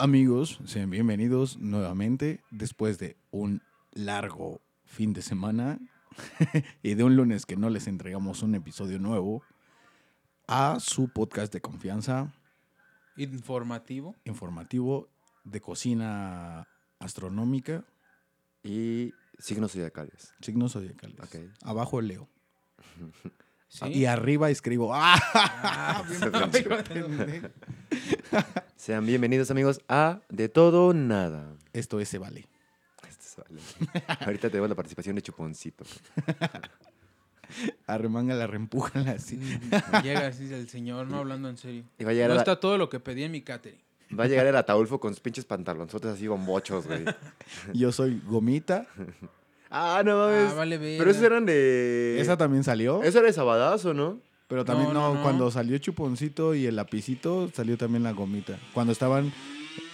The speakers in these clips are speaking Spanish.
Amigos, sean bienvenidos nuevamente después de un largo fin de semana y de un lunes que no les entregamos un episodio nuevo a su podcast de confianza Informativo. informativo de cocina astronómica, Y signos zodiacales. signos zodiacales. Abajo leo. Sí. Y arriba escribo. ¡Ah! Ah. Sean bienvenidos, amigos, a De Todo Nada. Esto es se vale. Este es- vale. Ahorita tenemos la participación de Chuponcito. Arremángala, reempújala así. Mm, Llega así el señor, no hablando en serio. Y va a llegar, No está todo lo que pedí en mi catering. Va a llegar el Ataulfo con sus pinches pantalonzotes así bombochos, güey. Yo soy Gomita. Ah, no mames. Ah, vale, Pero esos eran de... Esa también salió. Eso era de Sabadazo, ¿no? Pero también No, no, no, no. cuando salió Chuponcito y el lapicito, salió también la gomita. Cuando estaban.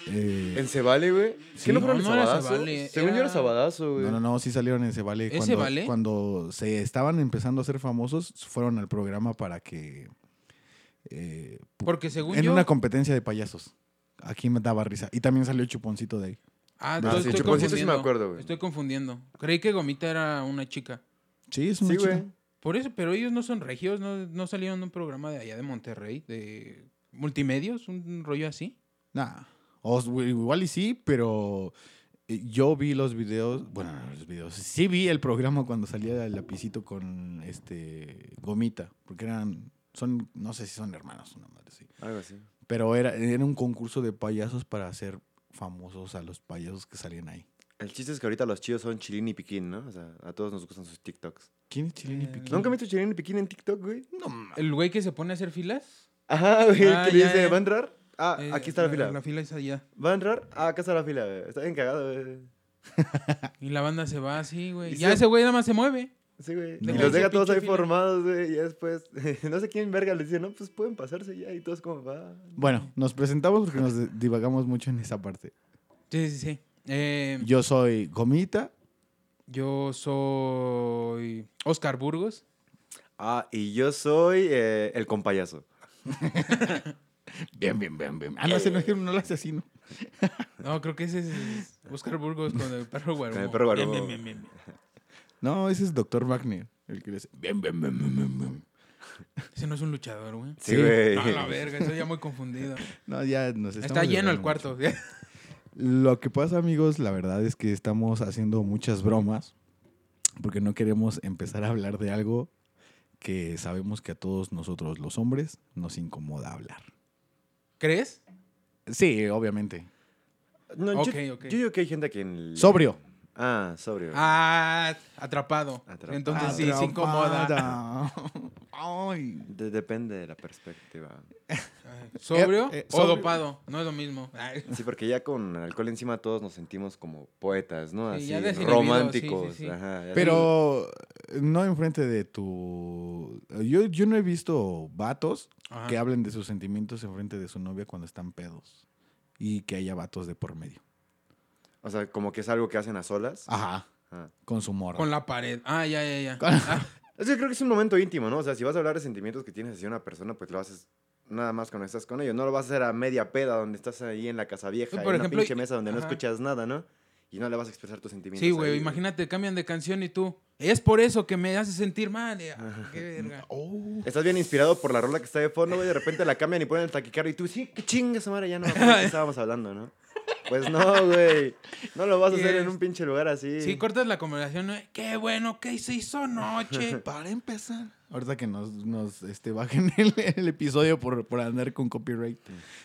eh, En Cebale, güey. Sí. ¿Qué no fueron No, de no era Sabadazo? Cebale, Según yo era- Sabadazo, güey. no, no, no, sí salieron en Cebale. ¿Ese Cuando, vale? cuando se estaban empezando a ser famosos, fueron al programa para que. eh, Porque según en yo. una competencia de payasos. Aquí me daba risa. Y también salió Chuponcito de ahí. Ah, Ah, entonces sí, estoy Chuponcito sí me confundiendo. acuerdo, güey. Estoy confundiendo. Creí que Gomita era una chica. Sí, es una Sí, chica. güey. Por eso, pero ellos no son regios, no, no salieron de un programa de allá de Monterrey, de multimedios, un rollo así. Nah. O igual y sí, pero eh, yo vi los videos, bueno, no los videos, sí vi el programa cuando salía el lapicito con este Gomita, porque eran, son, no sé si son hermanos, una madre así. Algo así. Pero era, era un concurso de payasos para hacer famosos a los payasos que salían ahí. El chiste es que ahorita los chidos son Chilín y Piquín, ¿no? O sea, a todos nos gustan sus TikToks. ¿Quién es Chilín y Eh, Piquín? ¿Nunca has visto Chilín y Piquín en TikTok, güey? No, El güey que se pone a hacer filas. Ajá, güey, Ah, que le dice, ya. ¿va a entrar? Ah, eh, aquí está la, fila. La fila es allá. ¿Va a entrar? Ah, acá está la fila, güey. Está bien cagado, güey. Y la banda se va así, güey. Y Ya se- ese güey nada más se mueve. Sí, güey. Y los deja todos ahí fila. formados, güey. Y después, no sé quién verga les dice, no, pues pueden pasarse ya. Y todos como, va. Bueno, nos presentamos porque nos divagamos mucho en esa parte. Sí, sí, sí. Eh, Yo soy Gomita. yo soy Oscar Burgos. Ah, y yo soy eh, el compayazo. Bien, bien, bien, bien. Ah, no, ese no, es que no lo hace así, ¿no? No, creo que ese es Oscar Burgos con el perro guarumo. Con el perro Bien, bien, bien, bien, bien. No, ese es Dr. Wagner. El que le hace bien, bien, bien, bien, bien, bien. Ese no es un luchador, güey. Sí, Sí. güey. No, la verga, estoy ya muy confundido. No, ya nos Está lleno el cuarto. mucho. Lo que pasa, amigos, la verdad es que estamos haciendo muchas bromas porque no queremos empezar a hablar de algo que sabemos que a todos nosotros los hombres nos incomoda hablar. ¿Crees? Sí, obviamente. No, yo, Ok, ok. yo digo que hay gente que... en- Sobrio. Ah, sobrio. Ah, atrapado. Atrapado. Entonces sí, se incomoda. Atrapada. Ay. De- depende de la perspectiva. ¿Sobrio Eh, eh, o sobrio. dopado? No es lo mismo. Ay. Sí, porque ya con alcohol encima todos nos sentimos como poetas, ¿no? Sí, Así, ya desinhibidos, románticos. sí, sí, sí. Ajá, ya Pero no enfrente de tu... Yo, yo no he visto vatos Ajá. que hablen de sus sentimientos enfrente de su novia cuando están pedos. Y que haya vatos de por medio. O sea, como que es algo que hacen a solas. Ajá. Ah. Con su morra. Con la pared. Ah, ya, ya, ya. Ah, Es que creo que es un momento íntimo, ¿no? O sea, si vas a hablar de sentimientos que tienes hacia una persona, pues lo haces nada más cuando estás con ellos. No lo vas a hacer a media peda donde estás ahí en la casa vieja, en por una ejemplo, pinche mesa donde no escuchas nada, ¿no? Y no le vas a expresar tus sentimientos. sí, güey. ahí, Imagínate, cambian de canción y tú. Es por eso que me hace sentir mal. Ah, qué verga. Oh. Estás bien inspirado por la rola que está de fondo, güey. De repente la cambian y ponen el taquicardio y tú, sí, qué chinga esa madre, ya no estábamos hablando, ¿no? Pues no, güey. No lo vas a hacer en un pinche lugar así. Sí, cortas la conversación. ¿no? Qué bueno que se hizo noche. Para empezar. Ahorita que nos, nos este, bajen el, el episodio por, por andar con copyright.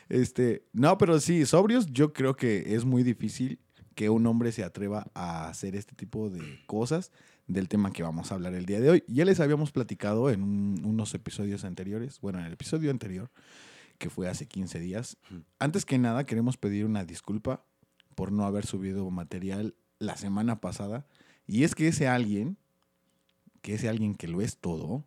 Este, no, pero sí, sobrios, yo creo que es muy difícil que un hombre se atreva a hacer este tipo de cosas del tema que vamos a hablar el día de hoy. Ya les habíamos platicado en un- unos episodios anteriores, bueno, en el episodio anterior, que fue hace 15 días. Antes que nada, queremos pedir una disculpa por no haber subido material la semana pasada. Y es que ese alguien, que ese alguien que lo es todo,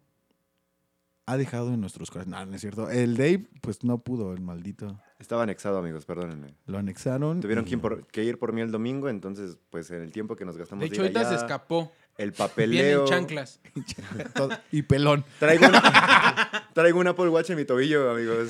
ha dejado en nuestros corazones. No, no es cierto. El Dave, pues no pudo, el maldito. Estaba anexado, amigos, perdónenme. Lo anexaron. Tuvieron y- que ir, por, que ir por mí el domingo, entonces, pues en el tiempo que nos gastamos De de hecho, ir ahorita se escapó. El papeleo. en chanclas. todo- y pelón. Traigo, un- traigo un Apple Watch en mi tobillo, amigos.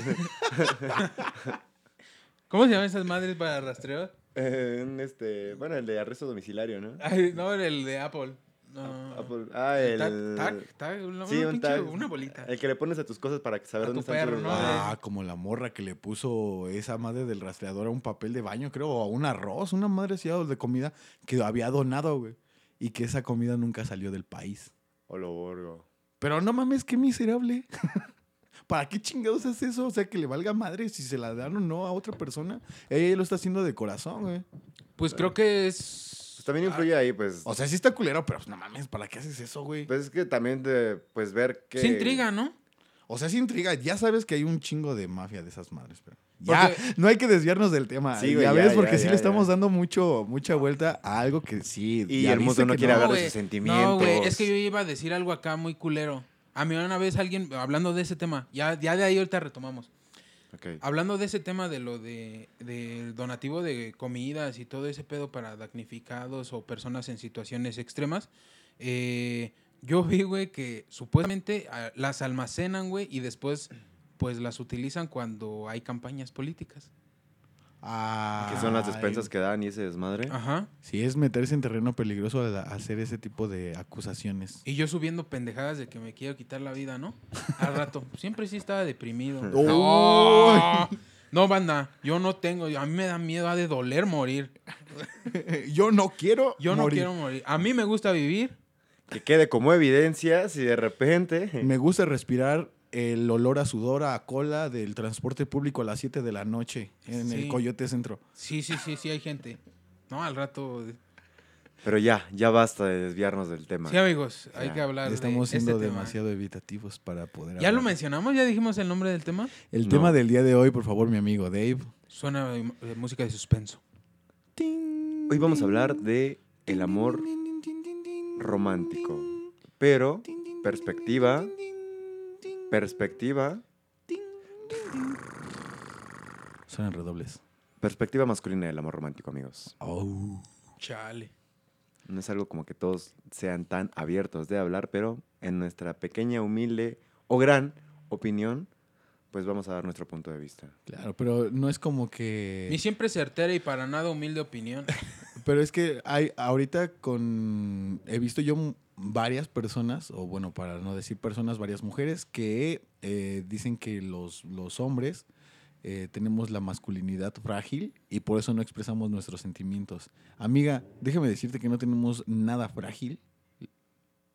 ¿Cómo se llaman esas madres para rastreo? Eh, este, bueno, el de arresto domiciliario, ¿no? Ay, no, el de Apple. No. Apple- ah, el... Tag, tag, tag, una, Sí, una un pinche- tag. una bolita. El que le pones a tus cosas para saber A dónde están perro, tus- ¿no? Ah, como la morra que le puso esa madre del rastreador a un papel de baño, creo, o a un arroz, una madre así de comida que había donado, güey. Y que esa comida nunca salió del país. O lo borgo. Pero no mames, qué miserable. ¿Para qué chingados es eso? O sea, que le valga madre si se la dan o no a otra persona. Ella lo está haciendo de corazón, güey. Pues creo que es. Pues también influye ahí, pues. O sea, sí está culero, pero pues, no mames, ¿para qué haces eso, güey? Pues es que también de, pues ver que... Se intriga, ¿no? O sea, sí intriga. Ya sabes que hay un chingo de mafia de esas madres, pero. Ya, no hay que desviarnos del tema. Sí, güey, ya ves, ya, porque sí le estamos dando mucho, mucha vuelta a algo que sí. Y el mundo no quiere hablar de güey. sus sentimientos. No, güey, es que yo iba a decir algo acá muy culero. A mí una vez alguien, hablando de ese tema, ya, ya de ahí ahorita retomamos. Ok. Hablando de ese tema de lo de del donativo de comidas y todo ese pedo para damnificados o personas en situaciones extremas, eh, yo vi, güey, que supuestamente ah, las almacenan, güey, y después pues las utilizan cuando hay campañas políticas. Ah, Que son las despensas que dan y ese desmadre. Ajá. Sí, es meterse en terreno peligroso al hacer ese tipo de acusaciones. Y yo subiendo pendejadas de que me quiero quitar la vida, ¿no? Al rato. Siempre sí estaba deprimido. Uy. No, no, banda. Yo no tengo. A mí me da miedo, ha de doler morir. Yo no quiero. Yo no morir. quiero morir. A mí me gusta vivir. Que quede como evidencia si de repente... Me gusta respirar el olor a sudor a cola del transporte público a las 7 de la noche en Sí. el Coyote Centro. Sí, sí, sí, sí, hay gente. No, al rato. Pero ya, ya basta de desviarnos del tema. Sí, amigos, hay Ya. que hablar Estamos de siendo este tema. demasiado evitativos para poder ¿Ya lo mencionamos? ¿Ya dijimos el nombre del tema? El No. tema del día de hoy, por favor, mi amigo Dave. Suena de música de suspenso. Hoy vamos a hablar de el amor romántico. Pero, perspectiva, perspectiva, Suenan redobles. perspectiva masculina del amor romántico, amigos. Oh. Chale. No es algo como que todos sean tan abiertos de hablar, pero en nuestra pequeña, humilde o gran opinión, pues vamos a dar nuestro punto de vista. Claro, pero no es como que... Ni siempre certera y para nada humilde opinión. Pero es que hay ahorita con he visto yo varias personas o bueno para no decir personas varias mujeres que eh, dicen que los los hombres eh, tenemos la masculinidad frágil y por eso no expresamos nuestros sentimientos. Amiga, déjame decirte que no tenemos nada frágil.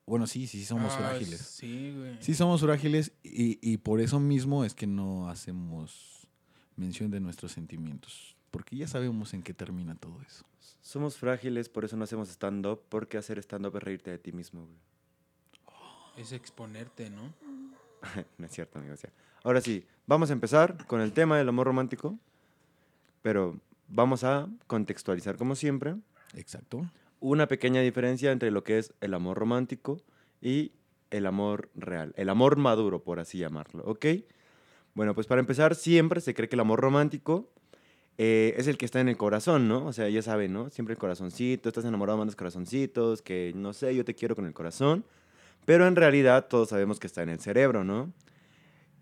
Bueno, sí, sí, somos Ah, frágiles. Sí, güey. Sí, somos frágiles y, y por eso mismo es que no hacemos mención de nuestros sentimientos. Porque ya sabemos en qué termina todo eso. Somos frágiles, por eso no hacemos stand-up, porque hacer stand-up es reírte de ti mismo, güey. Es exponerte, ¿no? no es cierto, amigos. ya. Ahora sí, vamos a empezar con el tema del amor romántico, pero vamos a contextualizar, como siempre, Exacto. una pequeña diferencia entre lo que es el amor romántico y el amor real, el amor maduro, por así llamarlo, ¿ok? Bueno, pues para empezar, siempre se cree que el amor romántico eh, es el que está en el corazón, ¿no? O sea, ya saben, ¿no? Siempre el corazoncito, estás enamorado, mandas corazoncitos, que no sé, yo te quiero con el corazón, pero en realidad todos sabemos que está en el cerebro, ¿no?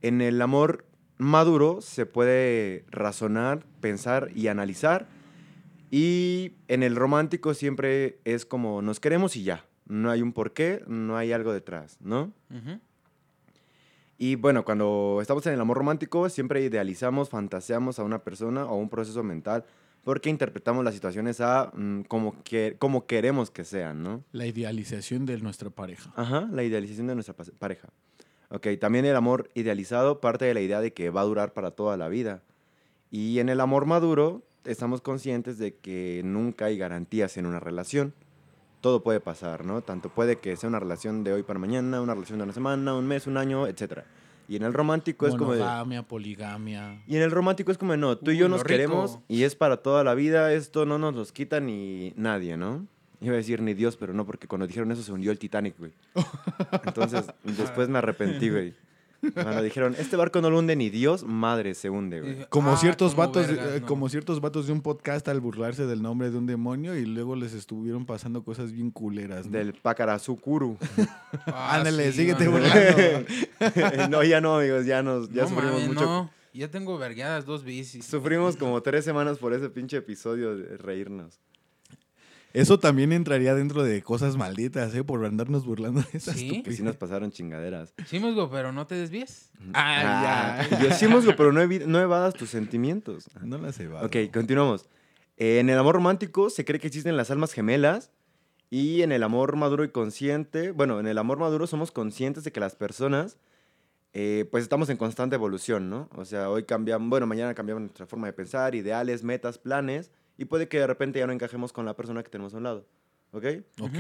En el amor maduro se puede razonar, pensar y analizar. Y en el romántico siempre es como nos queremos y ya. No hay un porqué, no hay algo detrás, ¿no? Ujú. Y bueno, cuando estamos en el amor romántico siempre idealizamos, fantaseamos a una persona o un proceso mental porque interpretamos las situaciones a mm, como, que, como queremos que sean, ¿no? La idealización de nuestra pareja. Ajá, la idealización de nuestra pareja. Ok, también el amor idealizado parte de la idea de que va a durar para toda la vida. Y en el amor maduro estamos conscientes de que nunca hay garantías en una relación. Todo puede pasar, ¿no? Tanto puede que sea una relación de hoy para mañana, una relación de una semana, un mes, un año, etc. Y en el romántico es como. Monogamia, poligamia. Y en el romántico es como, no, tú y yo nos queremos rico. y es para toda la vida, esto no nos los quita ni nadie, ¿no? Iba a decir ni Dios, pero no, porque cuando dijeron eso se hundió el Titanic, güey. Entonces, después me arrepentí, güey. Cuando dijeron, este barco no lo hunde ni Dios, madre, se hunde, güey. Como ah, ciertos como vatos, vergas, eh, no. como ciertos vatos de un podcast al burlarse del nombre de un demonio y luego les estuvieron pasando cosas bien culeras. ¿no? Del Pacarazukuru. Ah, Ándale, sí, síguete burlando. no, ya no, amigos, ya nos, ya no, sufrimos mucho. no. Ya tengo vergueadas dos bicis. Sufrimos como tres semanas por ese pinche episodio de reírnos. Eso también entraría dentro de cosas malditas, ¿eh? Por andarnos burlando de esas ¿Sí? Que sí nos pasaron chingaderas. Sí, musgo, pero no te desvíes. Ah, ya. Yo sí, musgo, pero no, no evadas tus sentimientos. No las he Ok, continuamos. Eh, en el amor romántico se cree que existen las almas gemelas y en el amor maduro y consciente, bueno, en el amor maduro somos conscientes de que las personas, eh, pues estamos en constante evolución, ¿no? O sea, hoy cambiamos, bueno, mañana cambiamos nuestra forma de pensar, ideales, metas, planes, y puede que de repente ya no encajemos con la persona que tenemos a un lado, ¿ok? Ok.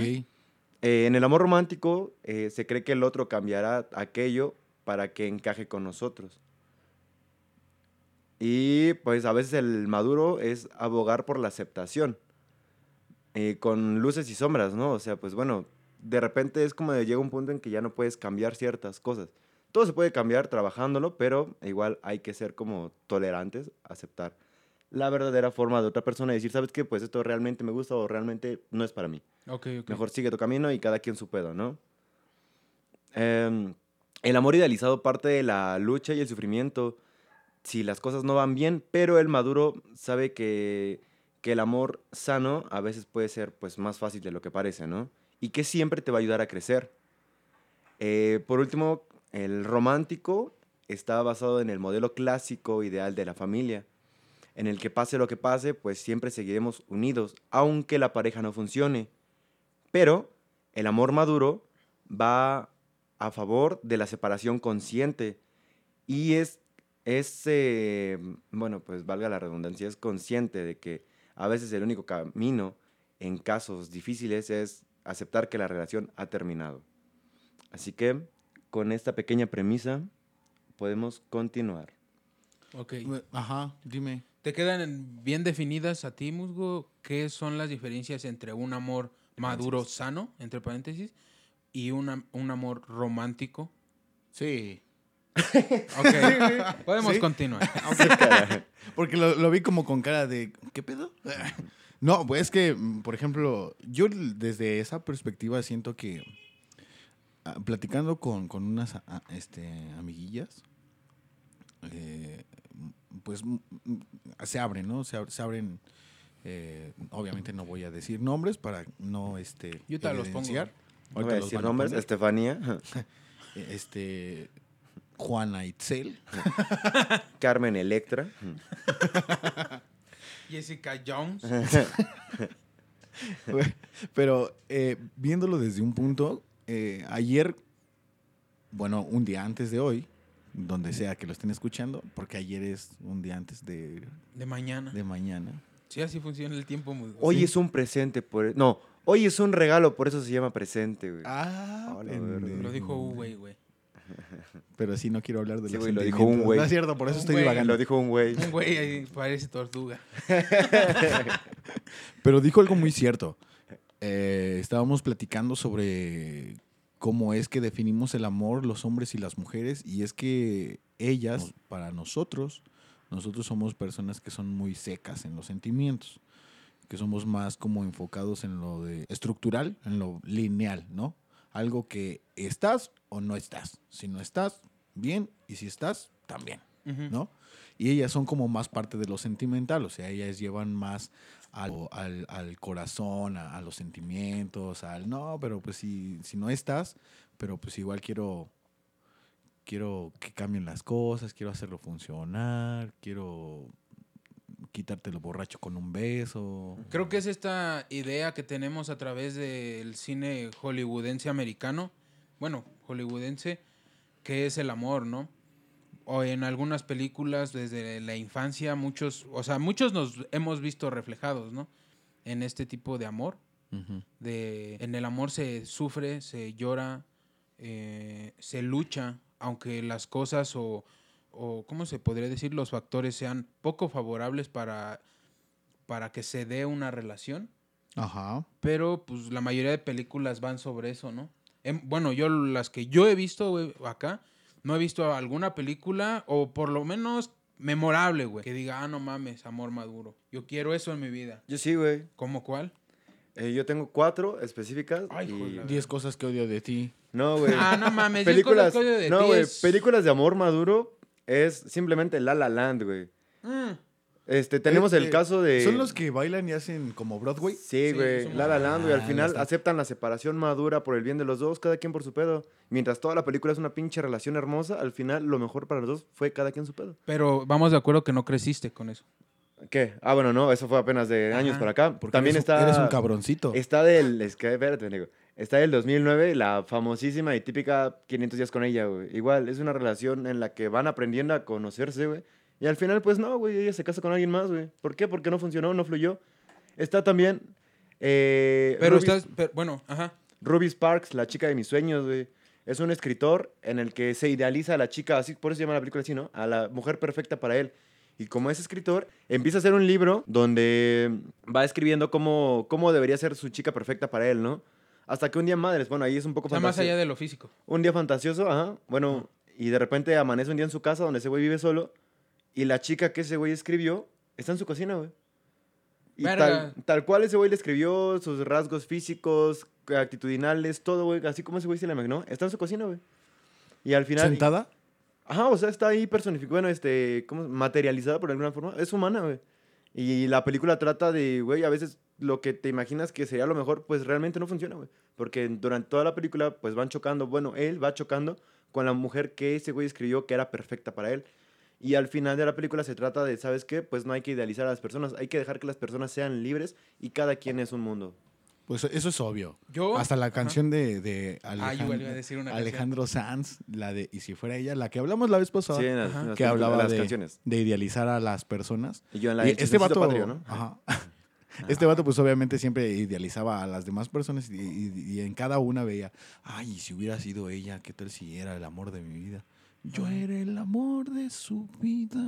Eh, en el amor romántico eh, se cree que el otro cambiará aquello para que encaje con nosotros. Y pues a veces el maduro es abogar por la aceptación, eh, con luces y sombras, ¿no? O sea, pues bueno, de repente es como de llega un punto en que ya no puedes cambiar ciertas cosas. Todo se puede cambiar trabajándolo, pero igual hay que ser como tolerantes, aceptar la verdadera forma de otra persona y decir, ¿sabes qué? Pues esto realmente me gusta o realmente no es para mí. Ok, ok. Mejor sigue tu camino y cada quien su pedo, ¿no? Em, el amor idealizado parte de la lucha y el sufrimiento si las cosas no van bien, pero el maduro sabe que, que el amor sano a veces puede ser pues, más fácil de lo que parece, ¿no? Y que siempre te va a ayudar a crecer. Eh, por último, el romántico está basado en el modelo clásico ideal de la familia, en el que pase lo que pase, pues siempre seguiremos unidos, aunque la pareja no funcione. Pero el amor maduro va a favor de la separación consciente y es, es eh, bueno, pues valga la redundancia, es consciente de que a veces el único camino en casos difíciles es aceptar que la relación ha terminado. Así que con esta pequeña premisa podemos continuar. Ok. Ajá, dime. ¿Te quedan bien definidas a ti, Musgo, qué son las diferencias entre un amor maduro sano, entre paréntesis, y una- un amor romántico? Sí. Ok, podemos ¿Sí? continuar. Porque lo, lo vi como con cara de, ¿qué pedo? No, pues es que, por ejemplo, yo desde esa perspectiva siento que ah, platicando con, con unas ah, este, amiguillas, eh, pues se abren, ¿no? Se, ab- se abren, eh, obviamente no voy a decir nombres para no este, Yo te los pongo. No voy a decir a nombres, poner. Estefanía, Este, Juana Itzel. Carmen Electra. Jessica Jones. Pero eh, viéndolo desde un punto, eh, ayer, bueno, un día antes de hoy, donde sea que lo estén escuchando, porque ayer es un día antes de, De mañana. de mañana. Sí, así funciona el tiempo, Musgo. Hoy Sí. es un presente, por... no, hoy es un regalo, por eso se llama presente, güey. Ah, Hola. Lo dijo U, güey, güey. Pero sí, no quiero hablar de Sí, los güey, lo dijo un güey. No es cierto, por eso Un estoy güey. divagando. Lo dijo un güey. Un güey ahí parece tortuga. Pero dijo algo muy cierto. Eh, estábamos platicando sobre cómo es que definimos el amor los hombres y las mujeres y es que ellas, para nosotros, nosotros somos personas que son muy secas en los sentimientos, que somos más como enfocados en lo de estructural, en lo lineal, ¿no? Algo que estás o no estás. Si no estás, bien, y si estás, también. ¿no? Y ellas son como más parte de lo sentimental, o sea, ellas llevan más al, al- corazón, a, a los sentimientos, al no, pero pues si, si no estás, pero pues igual quiero, quiero que cambien las cosas, quiero hacerlo funcionar, quiero quitarte lo borracho con un beso. Creo que es esta idea que tenemos a través del cine hollywoodense americano, bueno, hollywoodense, que es el amor, ¿no? O en algunas películas desde la infancia, muchos, o sea, muchos nos hemos visto reflejados, ¿no? En este tipo de amor. De, en el amor se sufre, se llora, eh, se lucha, aunque las cosas o, o, ¿cómo se podría decir? Los factores sean poco favorables para, para que se dé una relación. Ajá. Pero pues la mayoría de películas van sobre eso, ¿no? Em, bueno, yo las que yo he visto acá no he visto alguna película, o por lo menos memorable, güey, que diga, ah, no mames, amor maduro. Yo quiero eso en mi vida. Yo sí, güey. ¿Cómo cuál? Eh, yo tengo cuatro específicas. Ay, y- Diez cosas que odio de ti. No, güey. Ah, no mames, diez películas, cosas que odio de no, ti güey, es- películas de amor maduro es simplemente La La Land, güey. Mm, Este, tenemos el Eh, caso de... Son los que bailan y hacen como Broadway. Sí, Sí, güey. son La La Land, güey. Al Ah, final está. aceptan la separación madura por el bien de los dos, cada quien por su pedo. Mientras toda la película es una pinche relación hermosa, al final lo mejor para los dos fue cada quien su pedo. Pero vamos de acuerdo que no creciste con eso. ¿Qué? Ah, bueno, no, eso fue apenas de años Ajá. por acá. Porque También eres un- está... Eres un cabroncito. Está del... Es que, espérate, nego. Está del 2009, la famosísima y típica 500 días con ella, güey. Igual, es una relación en la que van aprendiendo a conocerse, güey. Y al final, pues no, güey, ella se casa con alguien más, güey. ¿Por qué? Porque no funcionó, no fluyó. Está también... eh, Pero Ruby- estás, pero, bueno, ajá. Ruby Sparks, la chica de mis sueños, güey. Es un escritor en el que se idealiza a la chica, así por eso se llama la película así, ¿no? A la mujer perfecta para él. Y como es escritor, empieza a hacer un libro donde va escribiendo cómo, cómo debería ser su chica perfecta para él, ¿no? Hasta que un día, madres, bueno, ahí es un poco O sea, más allá de lo físico. Un día fantasioso, ajá. Bueno, y de repente amanece un día en su casa donde ese güey vive solo. Y la chica que ese güey escribió está en su cocina, güey. Y tal, tal cual ese güey le escribió sus rasgos físicos, actitudinales, todo, güey. Así como ese güey se le imaginó. Está en su cocina, güey. Y al final... ¿Sentada? Ajá, o sea, está ahí personificada, bueno, este, ¿cómo? materializada por alguna forma. Es humana, güey. Y la película trata de, güey, a veces lo que te imaginas que sería lo mejor, pues realmente no funciona, güey. Porque durante toda la película, pues van chocando, bueno, él va chocando con la mujer que ese güey escribió que era perfecta para él. Y al final de la película se trata de, ¿sabes qué? Pues no hay que idealizar a las personas, hay que dejar que las personas sean libres y cada quien es un mundo. Pues eso es obvio. Yo. Hasta la Ajá. canción de, de Ah, Alejandro, iba a decir una. Alejandro Sanz, la de Y si fuera ella, la que hablamos la vez pasada, Sí, en las, en las que hablaba las de, canciones. de idealizar a las personas. Y yo en la Y de este vato, Patrio, ¿no? ajá. este vato pues obviamente siempre idealizaba a las demás personas y, y- y en cada una veía, ay, y si hubiera sido ella, ¿qué tal si era el amor de mi vida? Yo era el amor de su vida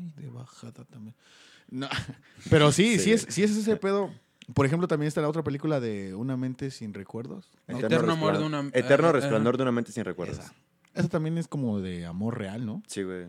y de bajada también. No, pero sí, sí, Sí. es, sí es ese pedo. Por ejemplo, también está la otra película de Una mente sin recuerdos. ¿no? Eterno amor de una- Eterno eh, resplandor de una mente sin recuerdos. Esa. Esa también es como de amor real, ¿no? Sí, güey.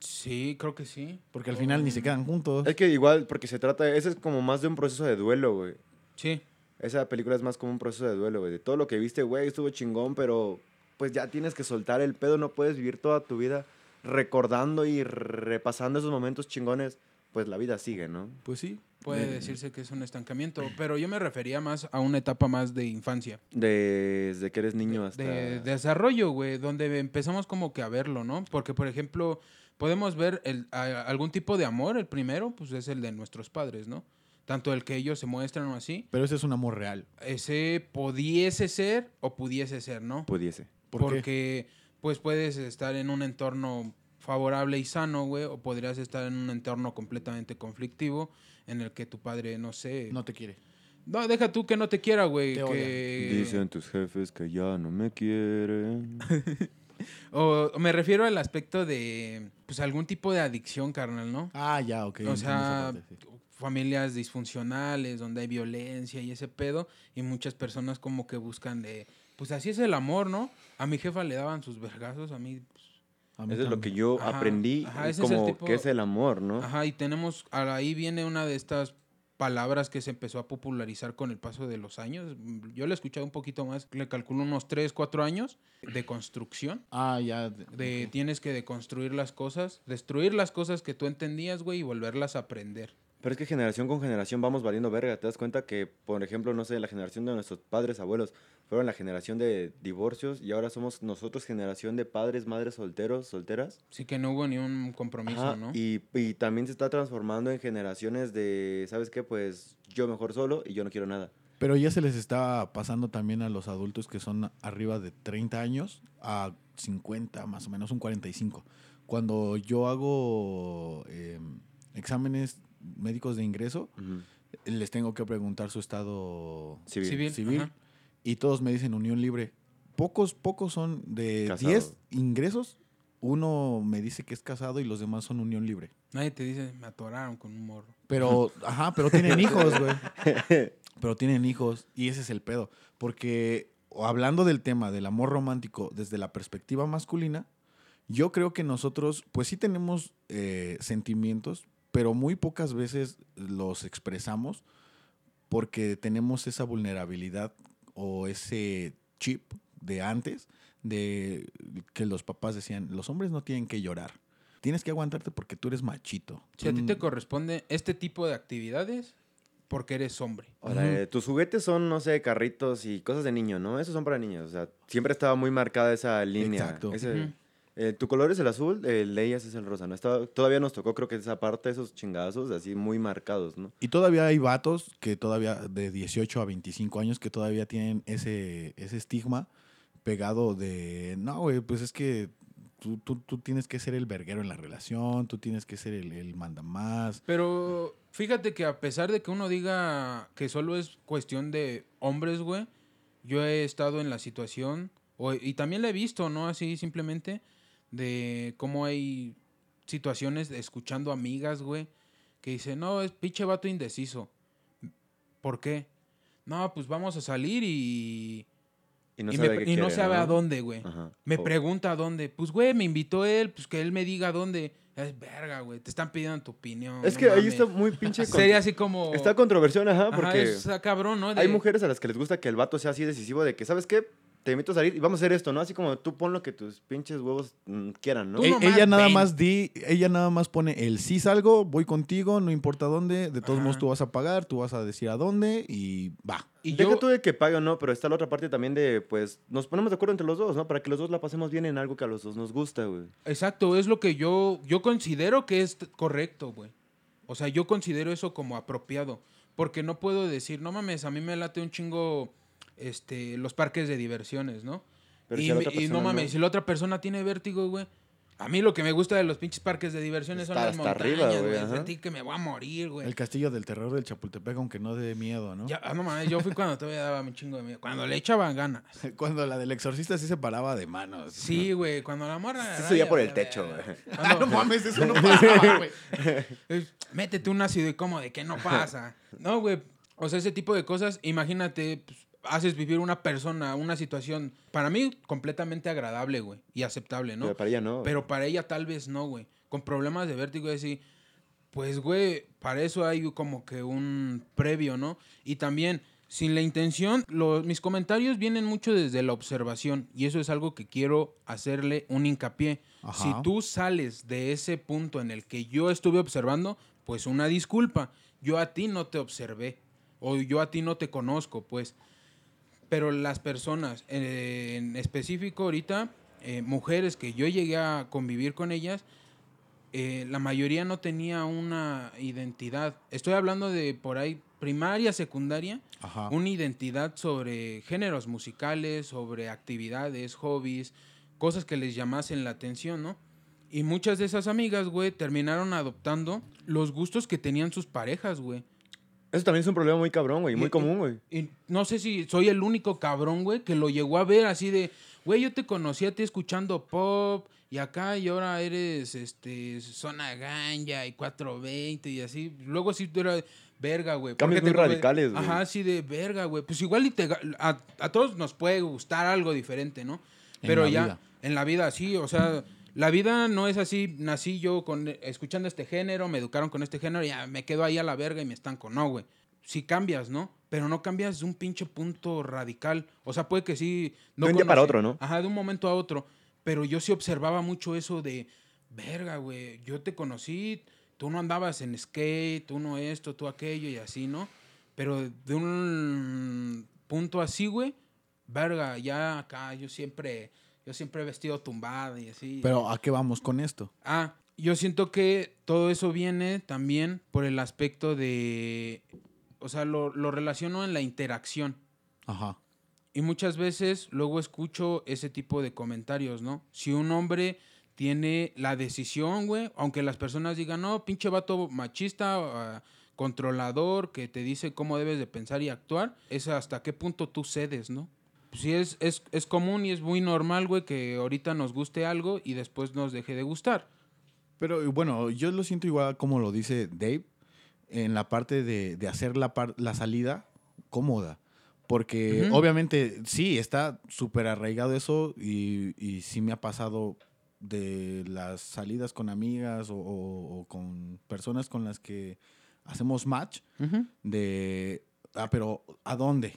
Sí, creo que sí. Porque al final ni se quedan juntos. Es que igual, porque se trata, ese es como más de un proceso de duelo, güey. Sí. Esa película es más como un proceso de duelo, güey. De todo lo que viste, güey, estuvo chingón, pero pues ya tienes que soltar el pedo, no puedes vivir toda tu vida recordando y repasando esos momentos chingones. Pues la vida sigue, ¿no? Pues sí. Puede decirse que es un estancamiento, pero yo me refería más a una etapa más de infancia, Desde que eres niño hasta... de, de desarrollo, güey, donde empezamos como que a verlo, ¿no? Porque, por ejemplo, podemos ver el, a- algún tipo de amor, el primero, pues es el de nuestros padres, ¿no? Tanto el que ellos se muestran o así, Pero ese es un amor real. ese pudiese ser o pudiese ser, ¿no? Pudiese. ¿Por qué? Porque, pues puedes estar en un entorno favorable y sano, güey, o podrías estar en un entorno completamente conflictivo en el que tu padre, no sé... No te quiere. No, deja tú que no te quiera, güey. Te Que... Dicen tus jefes que ya no me quieren. O, o me refiero al aspecto de, pues, algún tipo de adicción, carnal, ¿no? Ah, ya, ok. o sea, esa parte, sí. familias disfuncionales, donde hay violencia y ese pedo, y muchas personas como que buscan de, pues así es el amor, ¿no? A mi jefa le daban sus vergazos, a mí... pues, A mí Eso es lo que yo Ajá, aprendí ajá, es como tipo- que es el amor, ¿no? Ajá, y tenemos, ahí viene una de estas palabras que se empezó a popularizar con el paso de los años. Yo le he escuchado un poquito más, le calculo unos 3, 4 años de construcción. Ah, ya. De tienes que deconstruir las cosas, destruir las cosas que tú entendías, güey, y volverlas a aprender. Pero es que generación con generación vamos valiendo verga. Te das cuenta que, por ejemplo, no sé, la generación de nuestros padres, abuelos, fueron la generación de divorcios y ahora somos nosotros generación de padres, madres solteros, solteras. Sí que no hubo ni un compromiso, Ajá, ¿no? y, y también se está transformando en generaciones de, ¿sabes qué? Pues yo mejor solo y yo no quiero nada. Pero ya se les está pasando también a los adultos que son arriba de 30 años a 50, más o menos, un 45. Cuando yo hago eh, exámenes médicos de ingreso, Ujú. les tengo que preguntar su estado Civil. Civil. civil. Y todos me dicen unión libre. Pocos, pocos son de Casado. 10 ingresos. Uno me dice que es casado y los demás son unión libre. Nadie te dice, me atoraron con un morro. Pero, ajá, pero tienen hijos, güey. Pero tienen hijos y ese es el pedo. Porque hablando del tema del amor romántico desde la perspectiva masculina, Yo creo que nosotros, pues sí tenemos eh, sentimientos, pero muy pocas veces los expresamos porque tenemos esa vulnerabilidad o ese chip de antes de que los papás decían, los hombres no tienen que llorar. Tienes que aguantarte porque tú eres machito. Si a ti Tú- te corresponde este tipo de actividades, porque eres hombre. Ahora, eh, tus juguetes son, no sé, carritos y cosas de niño, ¿no? Esos son para niños. O sea, siempre estaba muy marcada esa línea. Exacto. Ese-. Eh, tu color es el azul, el de ellas es el rosa, ¿no? Estaba- todavía nos tocó, creo que esa parte, esos chingazos así muy marcados, ¿no? Y todavía hay vatos que todavía de 18 a 25 años que todavía tienen ese, ese estigma pegado de, no, güey, pues es que tú, tú, tú tienes que ser el verguero en la relación, tú tienes que ser el, el mandamás. Pero fíjate que a pesar de que uno diga que solo es cuestión de hombres, güey, yo he estado en la situación, o- y también la he visto, ¿no? Así simplemente, de cómo hay situaciones de escuchando amigas, güey, que dicen, no, es pinche vato indeciso. ¿Por qué? No, pues vamos a salir y... Y no y, sabe me- y no sabe a dónde, güey. Ajá. Me pregunta a dónde. Pues, güey, me invitó él, pues que él me diga a dónde. Es verga, güey. Te están pidiendo tu opinión. Es no que ahí está muy pinche... Sería así como. Está controversión, ajá, Ajá, porque... está cabrón, ¿no? De- Hay mujeres a las que les gusta que el vato sea así decisivo de que, ¿sabes qué? Te invito a salir y vamos a hacer esto, ¿no? Así como tú pon lo que tus pinches huevos mm, quieran, ¿no? Tú E- nomás ella nada ven. más di, ella nada más pone el sí salgo, voy contigo, no importa dónde, de todos Ajá. modos tú vas a pagar, tú vas a decir a dónde y va. Y Deja yo, tú de que pague o no, pero está la otra parte también de, pues, nos ponemos de acuerdo entre los dos, ¿no? Para que los dos la pasemos bien en algo que a los dos nos gusta, güey. exacto, es lo que yo, yo considero que es correcto, güey. O sea, yo considero eso como apropiado. Porque no puedo decir, no mames, a mí me late un chingo este, los parques de diversiones, ¿no? Pero y, si me- no mames, no. si la otra persona tiene vértigo, güey. A mí lo que me gusta de los pinches parques de diversiones son las hasta montañas, arriba, güey. Sentí que me voy a morir, güey. El castillo del terror del Chapultepec, aunque no dé miedo, ¿no? Ya, ah, no mames, yo fui cuando todavía daba un chingo de miedo. Cuando le echaban ganas. Cuando la del exorcista sí se paraba de manos. Sí, güey, cuando la morra. Se agarraba subía por el techo, güey. Ah, no mames, eso no pasaba, güey. Métete un ácido y como de que no pasa. No, güey. O sea, ese tipo de cosas, imagínate, pues, haces vivir una persona, una situación, para mí, completamente agradable, güey, y aceptable, ¿no? Pero para ella no. Pero para ella tal vez no, güey. Con problemas de vértigo, es decir, pues, güey, para eso hay como que un previo, ¿no? Y también, sin la intención, los, mis comentarios vienen mucho desde la observación. Y eso es algo que quiero hacerle un hincapié. Ajá. Si tú sales de ese punto en el que yo estuve observando, pues una disculpa. Yo a ti no te observé. O yo a ti no te conozco, pues. Pero las personas, eh, en específico ahorita, eh, mujeres que yo llegué a convivir con ellas, eh, la mayoría no tenía una identidad. Estoy hablando de por ahí primaria, secundaria, Ajá. una identidad sobre géneros musicales, sobre actividades, hobbies, cosas que les llamasen la atención, ¿no? Y muchas de esas amigas, güey, terminaron adoptando los gustos que tenían sus parejas, güey. Eso también es un problema muy cabrón, güey. Muy y- común, güey. Y no sé si soy el único cabrón, güey, que lo llegó a ver así de, güey, yo te conocí a ti escuchando pop y acá y ahora eres, este, zona ganja y 420 y así. Luego sí tú eras verga, güey. Cambios muy radicales, güey. Ajá, sí de verga, güey. Pues igual y te, ga- a, a todos nos puede gustar algo diferente, ¿no? En Pero la ya, vida. en la vida, sí, o sea... La vida no es así, nací yo con escuchando este género, me educaron con este género, y ya me quedo ahí a la verga y me estanco. No, güey sí cambias, ¿no? Pero no cambias de un pinche punto radical. O sea, puede que sí. No De un día para otro, ¿no? Ajá, de un momento a otro. Pero yo sí observaba mucho eso de, verga, güey, yo te conocí, tú no andabas en skate, tú no esto, tú aquello y así, ¿no? Pero de un punto así, güey, verga, ya acá yo siempre, yo siempre he vestido tumbada y así. Pero ¿a qué vamos con esto? Ah, yo siento que todo eso viene también por el aspecto de, o sea, lo, lo relaciono en la interacción. Ajá. Y muchas veces luego escucho ese tipo de comentarios, ¿no? Si un hombre tiene la decisión, güey, aunque las personas digan, no, pinche vato machista, ah, controlador, que te dice cómo debes de pensar y actuar, es hasta qué punto tú cedes, ¿no? Sí, es, es, es común y es muy normal, güey, que ahorita nos guste algo y después nos deje de gustar. Pero bueno, yo lo siento igual como lo dice Dave, en la parte de, de hacer la, par- la salida cómoda. Porque obviamente sí, está súper arraigado eso y, y sí me ha pasado de las salidas con amigas o, o- o con personas con las que hacemos match, de, ah, pero ¿a dónde?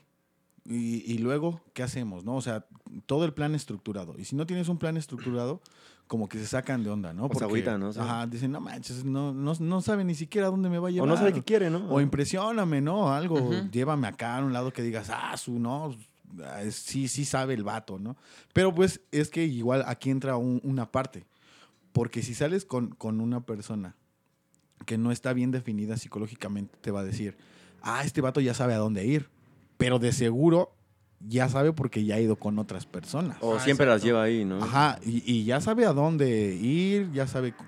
Y, y luego, ¿qué hacemos? ¿no? O sea, todo el plan estructurado. Y si no tienes un plan estructurado, como que se sacan de onda, ¿no? O se agüitan, ¿no? O sea- Ajá, dicen, no manches, no, no, no sabe ni siquiera a dónde me va a O llevar. no sabe qué quiere, ¿no? O impresióname, ¿no? Algo, llévame acá a un lado que digas, ah, su, no, ah, sí, sí sabe el vato, ¿no? Pero pues es que igual aquí entra un- una parte. Porque si sales con, con una persona que no está bien definida psicológicamente, te va a decir, ah, este vato ya sabe a dónde ir. Pero de seguro ya sabe porque ya ha ido con otras personas. O Ah, siempre las lleva ahí, ¿no? Ajá, y, y ya sabe a dónde ir, ya sabe cu-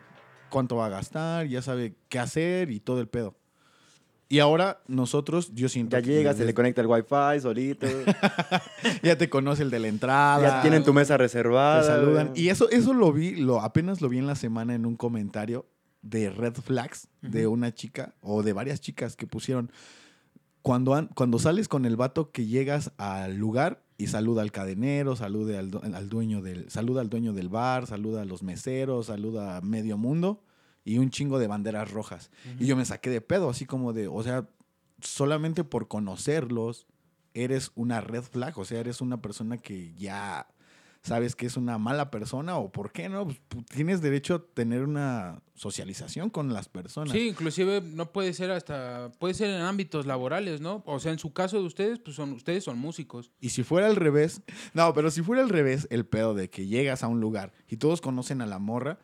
cuánto va a gastar, ya sabe qué hacer y todo el pedo. Y ahora nosotros, yo siento Ya llega, se le conecta el wifi solito. ya te conoce el de la entrada. ya tienen tu mesa te reservada. saludan. güey. Y eso, eso lo vi, lo, apenas lo vi en la semana en un comentario de Red Flags de una chica o de varias chicas que pusieron. Cuando, cuando sales con el vato que llegas al lugar y saluda al cadenero, saluda al, al dueño del, saluda al dueño del bar, saluda a los meseros, saluda a medio mundo y un chingo de banderas rojas. Y yo me saqué de pedo, así como de, o sea, solamente por conocerlos, eres una red flag, o sea, eres una persona que ya sabes que es una mala persona o por qué no, Pues, pu- tienes derecho a tener una socialización con las personas. Sí, inclusive no puede ser hasta, puede ser en ámbitos laborales, ¿no? O sea, en su caso de ustedes, pues son, ustedes son músicos. Y si fuera al revés, no, pero si fuera al revés, el pedo de que llegas a un lugar y todos conocen a la morra,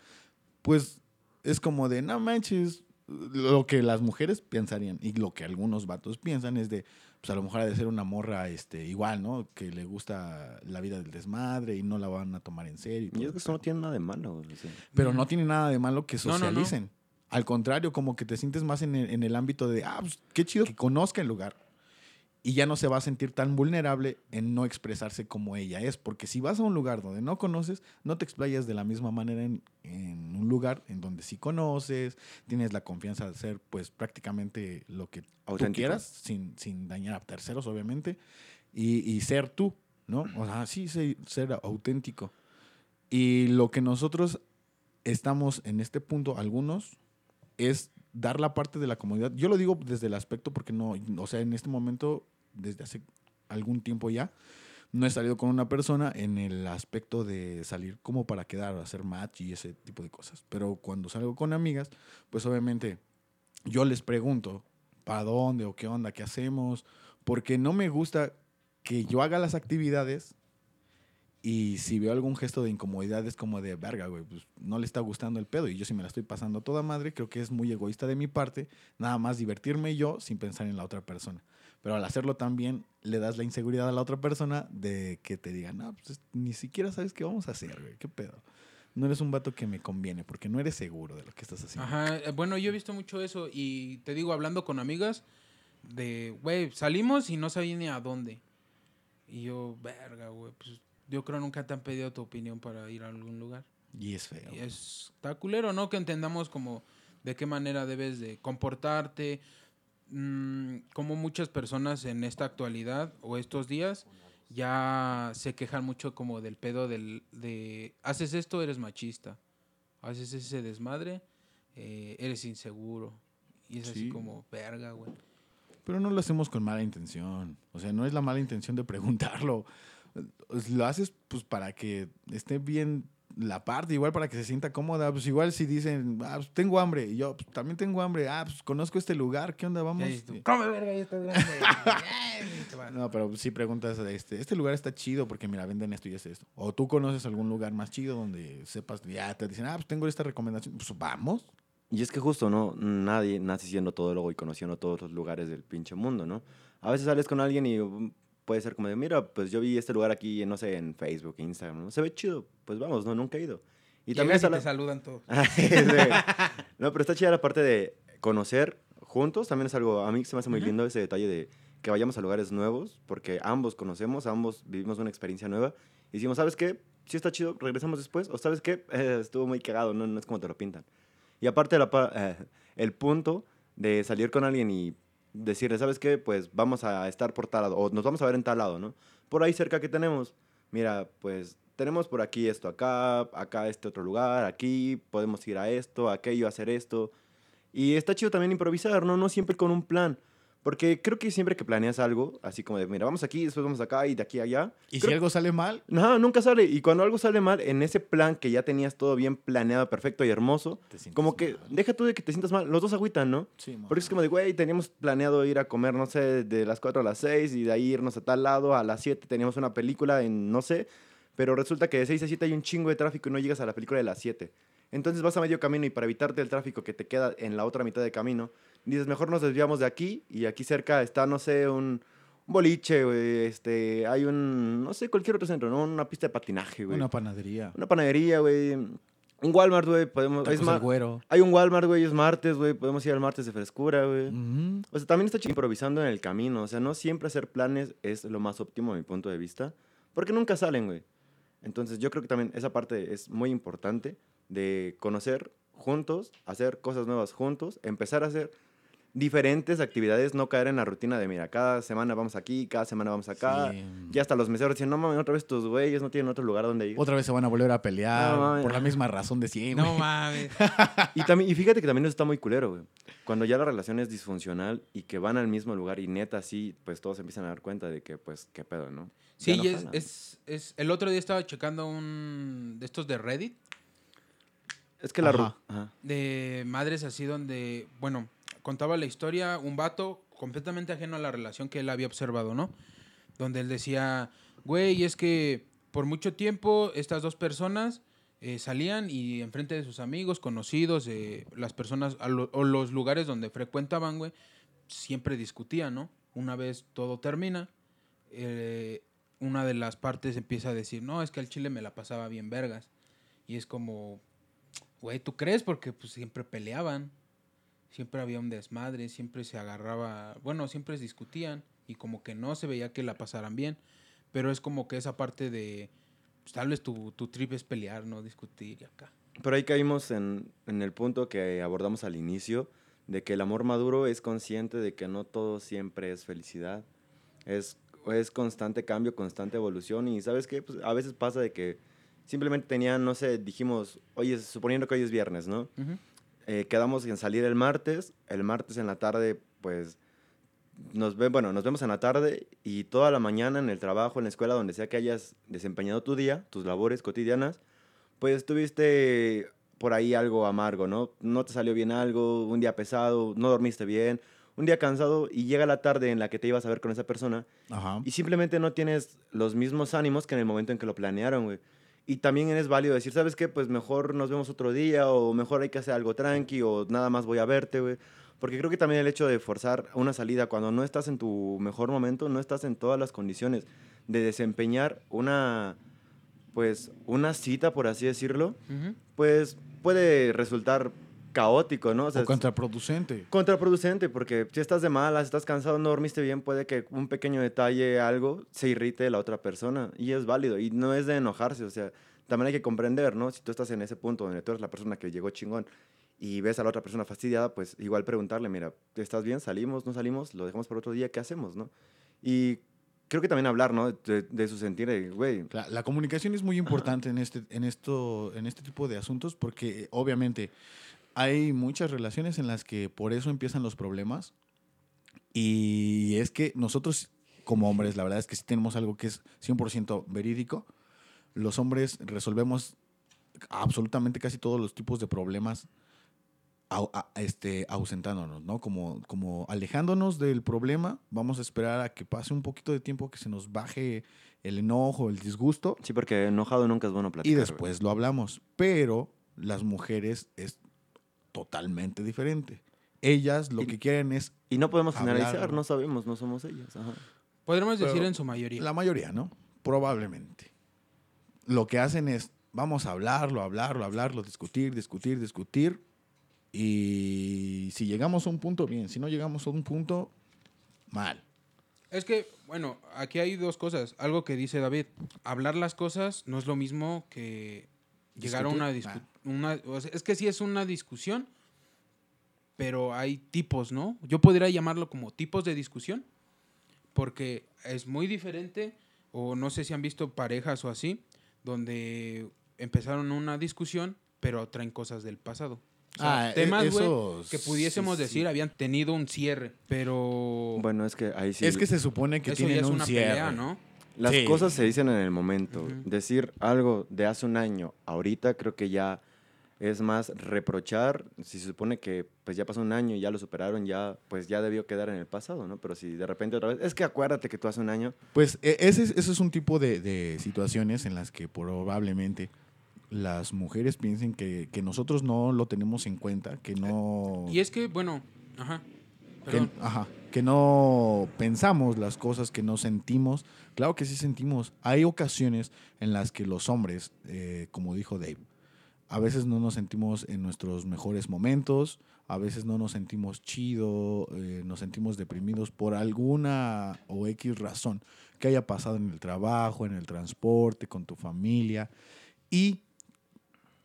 pues es como de, no manches, lo que las mujeres pensarían y lo que algunos vatos piensan es de, pues a lo mejor ha de ser una morra este, igual, ¿no? Que le gusta la vida del desmadre y no la van a tomar en serio. y todo Y es que eso no tiene nada de malo. güey, o sea. Pero no tiene nada de malo que No, no, no. socialicen. Al contrario, como que te sientes más en el, en el ámbito de, ah, pues qué chido que conozca el lugar. Y ya no se va a sentir tan vulnerable en no expresarse como ella es. Porque si vas a un lugar donde no conoces, no te explayas de la misma manera en, en un lugar en donde sí conoces, tienes la confianza de hacer pues prácticamente lo que tú Auténtico. quieras, sin, sin dañar a terceros, obviamente, y, y ser tú, ¿no? O sea, sí, ser, ser auténtico. Y lo que nosotros estamos en este punto, algunos, es dar la parte de la comodidad. Yo lo digo desde el aspecto porque no, o sea, en este momento, desde hace algún tiempo ya, no he salido con una persona en el aspecto de salir como para quedar, hacer match y ese tipo de cosas. Pero cuando salgo con amigas, pues obviamente yo les pregunto, ¿para dónde o qué onda, qué hacemos? Porque no me gusta que yo haga las actividades y si veo algún gesto de incomodidad es como de verga, güey, pues no le está gustando el pedo y yo si me la estoy pasando toda madre, creo que es muy egoísta de mi parte, nada más divertirme yo sin pensar en la otra persona. Pero al hacerlo también le das la inseguridad a la otra persona de que te digan, no, pues es- ni siquiera sabes qué vamos a hacer, güey, qué pedo. No eres un vato que me conviene porque no eres seguro de lo que estás haciendo. Ajá, eh, bueno, yo he visto mucho eso y te digo, hablando con amigas, de, güey, salimos y no sabía ni a dónde. Y yo, verga, güey, pues yo creo nunca te han pedido tu opinión para ir a algún lugar. Y es feo. Y es, está culero, ¿no? Que entendamos como de qué manera debes de comportarte. Mm, como muchas personas en esta actualidad o estos días ya se quejan mucho como del pedo del, de, haces esto, eres machista. Haces ese desmadre, eh, eres inseguro. Y es así Sí. como, verga, güey. Pero no lo hacemos con mala intención. O sea, no es la mala intención de preguntarlo. Lo haces pues para que esté bien la parte, igual para que se sienta cómoda. Pues igual si dicen, ah, pues, tengo hambre, y yo pues, también tengo hambre. Ah, pues conozco este lugar, ¿qué onda? Vamos. Tú, Come verga, ya estás grande. No, pero si preguntas, este, este lugar está chido porque mira, venden esto y hace esto. O tú conoces algún lugar más chido donde sepas, ya te dicen, ah, pues tengo esta recomendación. Pues vamos. Y es que justo, ¿no? Nadie nace siendo todólogo y conociendo todos los lugares del pinche mundo, ¿no? A veces sales con alguien y puede ser como de, mira, pues yo vi este lugar aquí, no sé, en Facebook, Instagram, ¿no? Se ve chido, pues vamos, ¿no? Nunca he ido. Y también y la- te saludan todos. Sí. No, pero está chida la parte de conocer juntos. También es algo, a mí se me hace muy Ujú. lindo ese detalle de que vayamos a lugares nuevos, porque ambos conocemos, ambos vivimos una experiencia nueva. Y decimos, ¿sabes qué? Sí está chido, regresamos después. O ¿sabes qué? Eh, estuvo muy cagado, no, no es como te lo pintan. Y aparte, la, eh, el punto de salir con alguien y decirle, ¿sabes qué? Pues vamos a estar por tal lado, o nos vamos a ver en tal lado, ¿no? Por ahí cerca que tenemos, mira, pues tenemos por aquí esto, acá, acá este otro lugar, aquí podemos ir a esto, aquello, hacer esto. Y está chido también improvisar, ¿no? No siempre con un plan. Porque creo que siempre que planeas algo, así como de, mira, vamos aquí, después vamos acá y de aquí a allá. Y creo- si algo sale mal, No, nunca sale. Y cuando algo sale mal, en ese plan que ya tenías todo bien planeado, perfecto y hermoso, te como que, mal. deja tú de que te sientas mal, los dos agüitan, ¿no? Sí. Porque es como de, güey, teníamos planeado ir a comer, no sé, de las 4 a las 6 y de ahí irnos a tal lado, a las 7 teníamos una película en, no sé, pero resulta que de 6 a 7 hay un chingo de tráfico y no llegas a la película de las 7. Entonces vas a medio camino y para evitarte el tráfico que te queda en la otra mitad de camino, dices, mejor nos desviamos de aquí y aquí cerca está, no sé, un, un boliche, güey, este, hay un, no sé, cualquier otro centro, ¿no? Una pista de patinaje, güey. Una panadería. Una panadería, güey. Un Walmart, güey, podemos... Es ma- güero. hay un Walmart, güey, es martes, güey, podemos ir al martes de frescura, güey. O sea, también está chido improvisando en el camino. O sea, no siempre hacer planes es lo más óptimo a mi punto de vista. Porque nunca salen, güey. Entonces, yo creo que también esa parte es muy importante de conocer juntos, hacer cosas nuevas juntos, empezar a hacer diferentes actividades, no caer en la rutina de, mira, cada semana vamos aquí, cada semana vamos acá. Sí. Ya hasta los meseros dicen, no mames, otra vez tus güeyes no tienen otro lugar donde ir. Otra vez se van a volver a pelear No, por la misma razón de siempre. No mames. Y, también, y fíjate que también eso está muy culero, güey. Cuando ya la relación es disfuncional y que van al mismo lugar y neta sí, pues todos empiezan a dar cuenta de que, pues, qué pedo, ¿no? Sí, no y es, es, es- El otro día estaba checando un. de estos de Reddit. Es que la... Ajá. de madres así donde, bueno, contaba la historia un vato completamente ajeno a la relación que él había observado, ¿no? Donde él decía, güey, es que por mucho tiempo estas dos personas eh, salían y enfrente de sus amigos, conocidos, eh, las personas o los lugares donde frecuentaban, güey, siempre discutían, ¿no? Una vez todo termina, eh, una de las partes empieza a decir, no, es que al chile me la pasaba bien vergas. Y es como, güey, ¿tú crees? Porque pues siempre peleaban, siempre había un desmadre, siempre se agarraba, bueno, siempre discutían y como que no se veía que la pasaran bien. Pero es como que esa parte de, pues, tal vez tu, tu trip es pelear, no discutir y acá. Pero ahí caímos en, en el punto que abordamos al inicio, de que el amor maduro es consciente de que no todo siempre es felicidad. Es, es constante cambio, constante evolución. Y ¿sabes qué? Pues a veces pasa de que simplemente tenían, no sé, dijimos, oye, suponiendo que hoy es viernes, ¿no? Ujú. Eh, quedamos en salir el martes. El martes en la tarde, pues, nos, ve, bueno, nos vemos en la tarde y toda la mañana en el trabajo, en la escuela, donde sea que hayas desempeñado tu día, tus labores cotidianas, pues tuviste por ahí algo amargo, ¿no? No te salió bien algo, un día pesado, no dormiste bien, un día cansado y llega la tarde en la que te ibas a ver con esa persona Ajá. y simplemente no tienes los mismos ánimos que en el momento en que lo planearon, güey. Y también es válido decir, ¿sabes qué? Pues mejor nos vemos otro día o mejor hay que hacer algo tranqui o nada más voy a verte, güey. Porque creo que también el hecho de forzar una salida cuando no estás en tu mejor momento, no estás en todas las condiciones de desempeñar una, pues, una cita, por así decirlo, Ujú. pues puede resultar caótico, ¿no? O sea, O contraproducente. contraproducente, porque si estás de malas, estás cansado, no dormiste bien, puede que un pequeño detalle, algo, se irrite de la otra persona. Y es válido. Y no es de enojarse, o sea, también hay que comprender, ¿no? Si tú estás en ese punto donde tú eres la persona que llegó chingón y ves a la otra persona fastidiada, pues igual preguntarle, mira, ¿estás bien? ¿Salimos? ¿No salimos? ¿Lo dejamos para otro día? ¿Qué hacemos, no? Y creo que también hablar, ¿no? De, de su sentir, güey, La, la comunicación es muy importante en este, en, esto, en este tipo de asuntos porque obviamente hay muchas relaciones en las que por eso empiezan los problemas y es que nosotros como hombres, la verdad es que sí tenemos algo que es 100% verídico. Los hombres resolvemos absolutamente casi todos los tipos de problemas au- a- este, ausentándonos, ¿no? Como, como alejándonos del problema, vamos a esperar a que pase un poquito de tiempo, que se nos baje el enojo, el disgusto, sí, porque enojado nunca es bueno platicar. y después lo hablamos. Pero las mujeres es totalmente diferente. Ellas lo Y- que quieren es Y no podemos Hablar, generalizar, ¿no? sabemos, no somos ellas. Ajá. Podríamos decir Pero en su mayoría. la mayoría, ¿no? Probablemente. Lo que hacen es, vamos a hablarlo, hablarlo, hablarlo, discutir, discutir, discutir. Y si llegamos a un punto, bien. Si no llegamos a un punto, mal. Es que, bueno, aquí hay dos cosas. Algo que dice David, hablar las cosas no es lo mismo que llegar a una discusión. es que sí es una discusión, pero hay tipos, ¿no? Yo podría llamarlo como tipos de discusión, porque es muy diferente, o no sé si han visto parejas o así, donde empezaron una discusión, pero traen cosas del pasado. O Ah, sea, e- temas, güey, que pudiésemos sí, sí. decir habían tenido un cierre, pero Bueno, es que ahí sí. Es que se supone que tienen es un una cierre. pelea, ¿no? Las Sí. cosas se dicen en el momento. Decir algo de hace un año, ahorita creo que ya es más reprochar. Si se supone que pues ya pasó un año y ya lo superaron, ya pues ya debió quedar en el pasado, ¿no? Pero si de repente otra vez, es que acuérdate que tú hace un año, Pues e- ese, es- ese es un tipo de, de situaciones en las que probablemente las mujeres piensen que, que nosotros no lo tenemos en cuenta, que no... Y es que, bueno, ajá. Que, Perdón. ajá, que no pensamos las cosas, que no sentimos. Claro que sí sentimos. Hay ocasiones en las que los hombres, eh, como dijo Dave, a veces no nos sentimos en nuestros mejores momentos, a veces no nos sentimos chido, eh, nos sentimos deprimidos por alguna o X razón que haya pasado en el trabajo, en el transporte, con tu familia. Y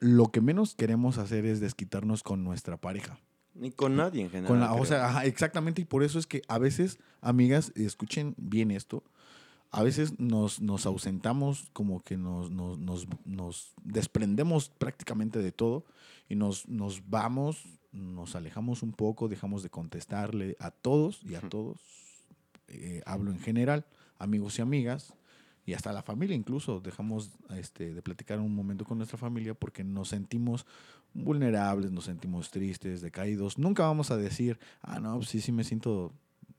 lo que menos queremos hacer es desquitarnos con nuestra pareja. Ni con nadie en general. Con la- o sea, ajá, exactamente, y por eso es que a veces, amigas, escuchen bien esto, a veces nos, nos ausentamos, como que nos, nos, nos- nos desprendemos prácticamente de todo y nos, nos vamos, nos alejamos un poco, dejamos de contestarle a todos y a todos, eh, hablo en general, amigos y amigas, y hasta la familia incluso, dejamos este, de platicar un momento con nuestra familia porque nos sentimos vulnerables, nos sentimos tristes, decaídos. Nunca vamos a decir, ah, no, pues sí, sí me siento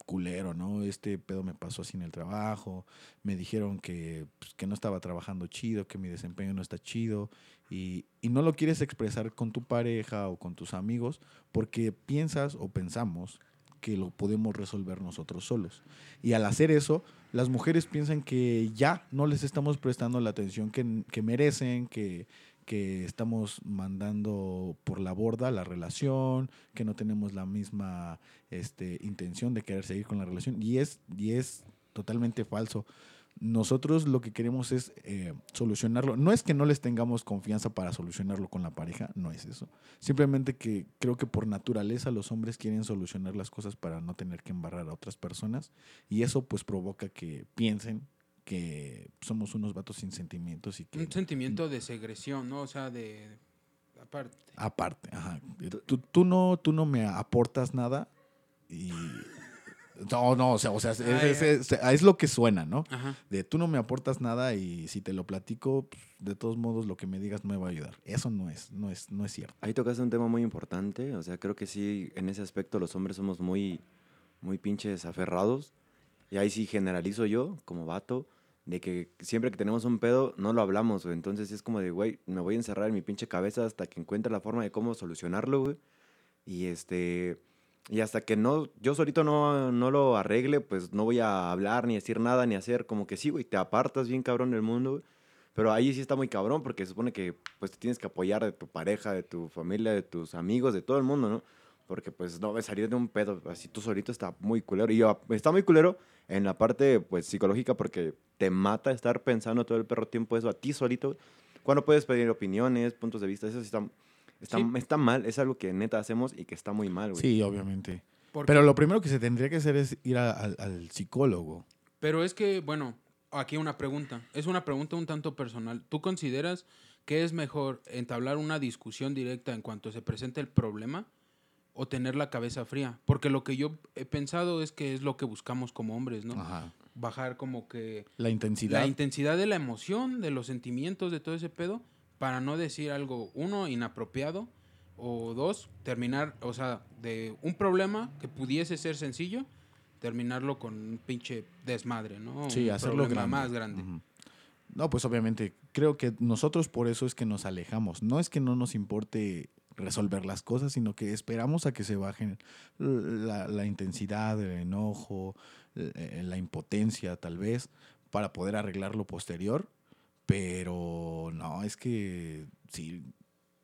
culero, ¿no? Este pedo me pasó así en el trabajo, me dijeron que, pues, que no estaba trabajando chido, que mi desempeño no está chido, y, y no lo quieres expresar con tu pareja o con tus amigos porque piensas o pensamos que lo podemos resolver nosotros solos. Y al hacer eso, las mujeres piensan que ya no les estamos prestando la atención que, que merecen, que, que estamos mandando por la borda la relación, que no tenemos la misma este, intención de querer seguir con la relación. Y es, y es totalmente falso. Nosotros lo que queremos es eh, solucionarlo. No es que no les tengamos confianza para solucionarlo con la pareja, no es eso. Simplemente que creo que por naturaleza los hombres quieren solucionar las cosas para no tener que embarrar a otras personas y eso pues provoca que piensen que somos unos vatos sin sentimientos y que Un sentimiento de segresión, ¿no? O sea, de... Aparte. aparte, ajá. Tú, tú no tú no me aportas nada y no, no, o sea, o sea, es, Ah, es- es- es lo que suena, ¿no? Ajá. de tú no me aportas nada y si te lo platico, pues, de todos modos lo que me digas no me va a ayudar. Eso no es, no es, no es cierto. Ahí tocaste un tema muy importante, o sea, creo que sí, en ese aspecto los hombres somos muy, muy pinches aferrados, y ahí sí generalizo yo, como vato, de que siempre que tenemos un pedo, no lo hablamos, güey, entonces es como de, güey, me voy a encerrar en mi pinche cabeza hasta que encuentre la forma de cómo solucionarlo, güey, y este, y hasta que no, yo solito no, no lo arregle, pues no voy a hablar, ni decir nada, ni hacer, como que sí, güey, te apartas bien cabrón del mundo. Pero ahí sí está muy cabrón porque se supone que pues te tienes que apoyar de tu pareja, de tu familia, de tus amigos, de todo el mundo, ¿no? Porque pues no, salir de un pedo así tú solito está muy culero. Y yo, está muy culero en la parte pues psicológica porque te mata estar pensando todo el perro tiempo eso a ti solito. Cuando puedes pedir opiniones, puntos de vista, eso sí está, está, Sí. está mal. Es algo que neta hacemos y que está muy mal, güey. Sí, obviamente. Pero lo primero que se tendría que hacer es ir a- al- al psicólogo. Pero es que, bueno, aquí una pregunta. Es una pregunta un tanto personal. ¿Tú consideras que es mejor entablar una discusión directa en cuanto se presente el problema o tener la cabeza fría? Porque lo que yo he pensado es que es lo que buscamos como hombres, ¿no? Ajá. Bajar como que La intensidad. la intensidad de la emoción, de los sentimientos, de todo ese pedo, para no decir algo, uno, inapropiado, o dos, terminar, o sea, de un problema que pudiese ser sencillo, terminarlo con un pinche desmadre, ¿no? sí, un hacerlo grande. más grande. No, pues obviamente, creo que nosotros por eso es que nos alejamos. No es que no nos importe resolver las cosas, sino que esperamos a que se bajen la, la intensidad, el enojo, eh, la impotencia tal vez, para poder arreglar lo posterior. Pero no, es que sí,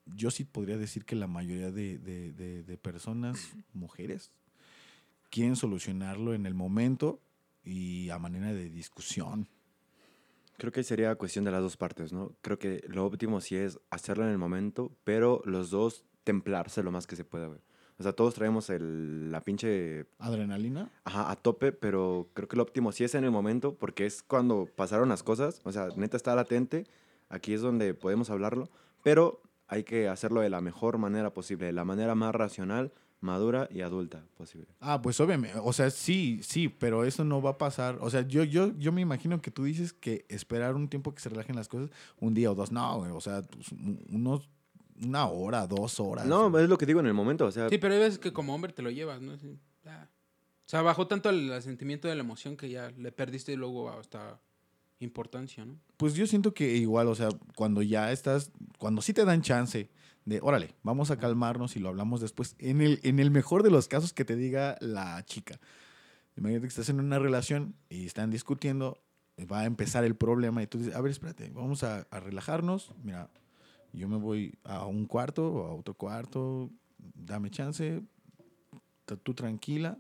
yo sí podría decir que la mayoría de, de- de- de personas, mujeres, quieren solucionarlo en el momento y a manera de discusión. Creo que sería cuestión de las dos partes, ¿no? Creo que lo óptimo sí es hacerlo en el momento, pero los dos templarse lo más que se pueda, güey. O sea, todos traemos el, la pinche ¿Adrenalina? Ajá, a tope, pero creo que lo óptimo sí es en el momento, porque es cuando pasaron las cosas, o sea, neta está latente, aquí es donde podemos hablarlo, pero hay que hacerlo de la mejor manera posible, de la manera más racional, madura y adulta posible. Ah, pues obviamente, o sea, sí, sí, pero eso no va a pasar. O sea, yo, yo, yo me imagino que tú dices que esperar un tiempo que se relajen las cosas, un día o dos, no, o sea, pues, un- unos, una hora, dos horas. No, es lo que digo en el momento, o sea, Sí, pero hay veces que como hombre te lo llevas, ¿no? O sea, bajó tanto el, el sentimiento de la emoción que ya le perdiste luego hasta importancia, ¿no? Pues yo siento que igual, o sea, cuando ya estás, cuando sí te dan chance de, órale, vamos a calmarnos y lo hablamos después, en el, en el mejor de los casos que te diga la chica. Imagínate que estás en una relación y están discutiendo, va a empezar el problema y tú dices, a ver, espérate, vamos a, a relajarnos, mira, yo me voy a un cuarto o a otro cuarto, dame chance, tú tranquila,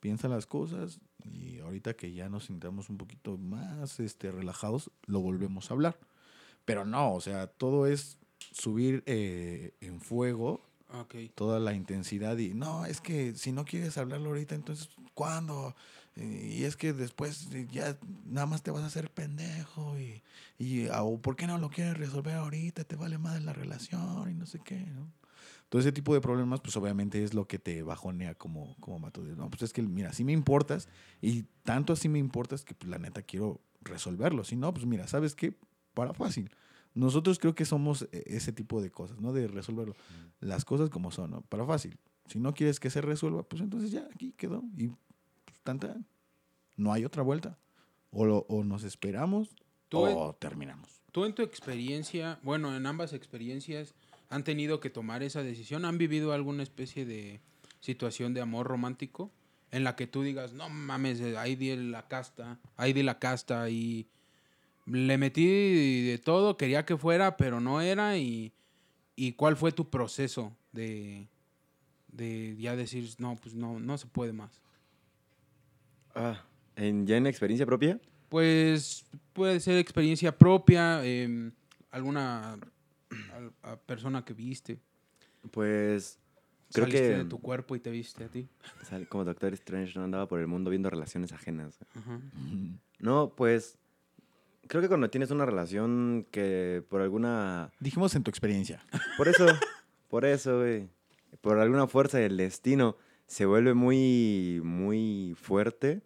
piensa las cosas y ahorita que ya nos sintamos un poquito más este, relajados, lo volvemos a hablar. Pero no, o sea, todo es subir eh, en fuego toda la intensidad y no, es que si no quieres hablarlo ahorita, entonces ¿cuándo? Y es que después eh, ya nada más te vas a hacer pendejo y, y ah, o ¿por qué no lo quieres resolver ahorita? Te vale más la relación y no sé qué, ¿no? Todo ese tipo de problemas, pues obviamente es lo que te bajonea como, como mato. No, pues es que, mira, sí me importas y tanto así me importas que pues, la neta quiero resolverlo. Si no, pues mira, ¿sabes qué? Para fácil. Nosotros creo que somos eh, ese tipo de cosas, ¿no? De resolverlo. Las cosas como son, ¿no? Para fácil. Si no quieres que se resuelva, pues entonces ya aquí quedó. Y tan, tan. No hay otra vuelta. O, lo- o nos esperamos o terminamos. Tú en tu experiencia, bueno, en ambas experiencias, ¿han tenido que tomar esa decisión? ¿Han vivido alguna especie de situación de amor romántico en la que tú digas, no mames, ahí di la casta, ahí di la casta y le metí de todo, quería que fuera, pero no era y, y cuál fue tu proceso de, de ya decir, no, pues no, no se puede más? Ah, ¿en, ¿ya en experiencia propia? Pues puede ser experiencia propia, em, alguna a persona que viste. Pues creo Saliste que de tu cuerpo y te viste a ti. como Doctor Strange no andaba por el mundo viendo relaciones ajenas. Ajá. No, pues creo que cuando tienes una relación que por alguna Dijimos en tu experiencia. Por eso, por eso, güey. Por alguna fuerza del destino se vuelve muy, muy fuerte.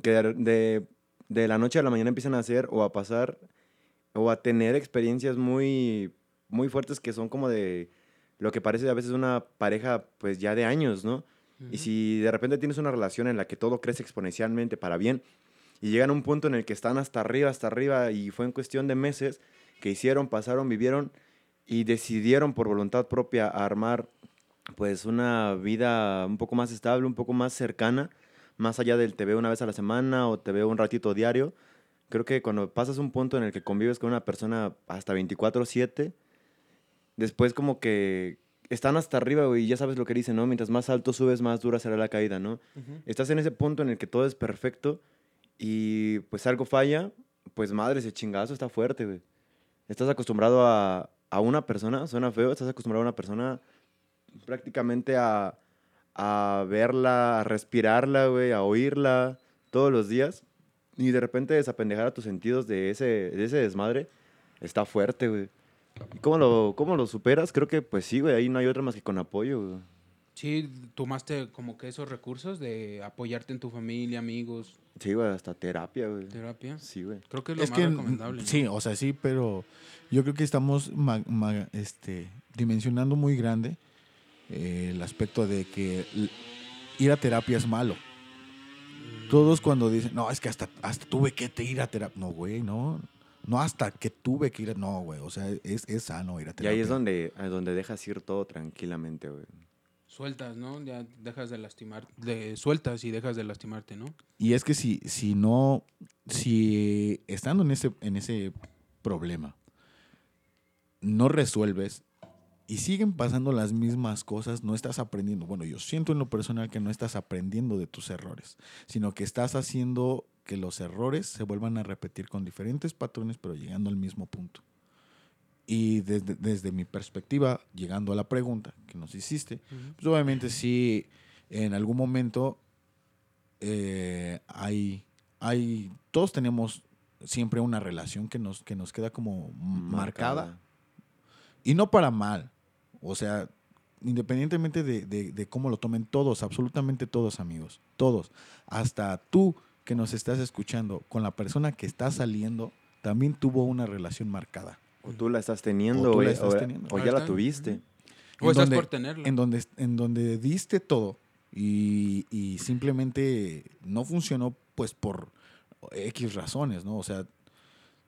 Que de, de- la noche a la mañana empiezan a hacer o a pasar o a tener experiencias muy, muy fuertes que son como de lo que parece a veces una pareja pues ya de años, ¿no? Y si de repente tienes una relación en la que todo crece exponencialmente para bien y llegan a un punto en el que están hasta arriba, hasta arriba y fue en cuestión de meses que hicieron, pasaron, vivieron y decidieron por voluntad propia armar pues una vida un poco más estable, un poco más cercana, más allá del te veo una vez a la semana o te veo un ratito diario. Creo que cuando pasas un punto en el que convives con una persona hasta 24/7, después como que están hasta arriba, güey, y ya sabes lo que dicen, ¿no? Mientras más alto subes, más dura será la caída, ¿no? Estás en ese punto en el que todo es perfecto y pues algo falla, pues madre, ese chingazo está fuerte, güey. Estás acostumbrado a, a una persona, suena feo, estás acostumbrado a una persona prácticamente a, a verla, a respirarla, güey, a oírla todos los días y de repente desapendejar a tus sentidos de ese, de ese desmadre está fuerte, güey. ¿Y cómo lo, cómo lo superas? Creo que pues sí, güey, ahí no hay otra más que con apoyo, güey. Sí, tomaste como que esos recursos de apoyarte en tu familia, amigos, Sí, güey, hasta terapia, güey. terapia. Sí, güey. Creo que es lo Es más que, recomendable. ¿no? sí, o sea, sí, pero yo creo que estamos ma- ma- este, dimensionando muy grande eh, el aspecto de que ir a terapia es malo. Todos cuando dicen, no, es que hasta, hasta tuve que te ir a terapia. No, güey, no. No hasta que tuve que ir a... No, güey, o sea, es, es sano ir a Y terapia. ahí es donde, donde dejas ir todo tranquilamente, güey. Sueltas, ¿no? Ya dejas de lastimar, de, sueltas y dejas de lastimarte, ¿no? Y es que si, si no, si estando en ese, en ese problema, no resuelves y siguen pasando las mismas cosas, no estás aprendiendo. Bueno, yo siento en lo personal que no estás aprendiendo de tus errores, sino que estás haciendo que los errores se vuelvan a repetir con diferentes patrones, pero llegando al mismo punto. Y desde, desde mi perspectiva, llegando a la pregunta que nos hiciste, pues obviamente sí, en algún momento eh, hay, hay, todos tenemos siempre una relación que nos, que nos queda como marcada. Marcada. Y no para mal. O sea, independientemente de, de- de cómo lo tomen todos, absolutamente todos, amigos. Todos. Hasta tú que nos estás escuchando con la persona que está saliendo, también tuvo una relación marcada. O tú la estás teniendo, O tú la o- estás o- teniendo. o Ahí ya la tuviste. O estás donde- por tenerla. En donde, en donde diste todo y, y simplemente no funcionó, pues por X razones, ¿no? O sea,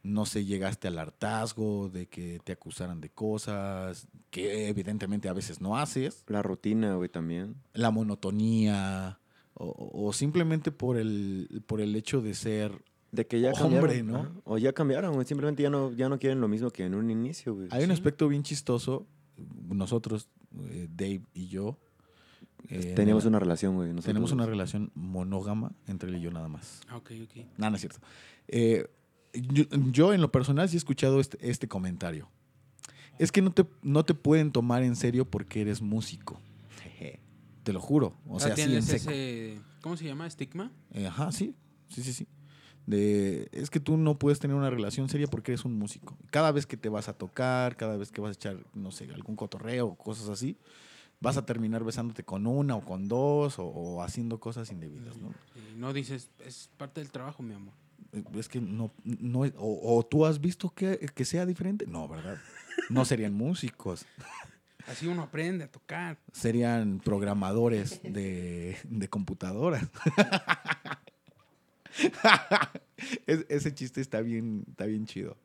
no sé, llegaste al hartazgo de que te acusaran de cosas que evidentemente a veces no haces, La rutina, güey, también. la monotonía, o, o simplemente por el, por el hecho de ser De que ya Hombre, cambiaron. ¿no? O ya cambiaron, güey. Simplemente ya no, ya no quieren lo mismo que en un inicio, güey. Hay un aspecto bien chistoso, nosotros, eh, Dave y yo, eh, Teníamos una relación, güey. tenemos una relación monógama entre él y yo nada más. Ah, Ok, ok. Nada, no es cierto. Eh, yo, yo, en lo personal sí he escuchado este, este comentario. Es que no te, no te pueden tomar en serio porque eres músico. Te lo juro. O Ah, sea, sí en tienes seco. ese, ¿cómo se llama? ¿Estigma? Eh, ajá, sí. Sí, sí, sí. De, es que tú no puedes tener una relación seria porque eres un músico. Cada vez que te vas a tocar, cada vez que vas a echar, no sé, algún cotorreo o cosas así, vas a terminar besándote con una o con dos o, o haciendo cosas indebidas, ¿no? Y no dices, es parte del trabajo, mi amor. Es que no, no es- o, o tú has visto que, que sea diferente. No, ¿verdad? No serían músicos, Así uno aprende a tocar. serían programadores de, de computadoras. Es- ese chiste está bien, está bien chido.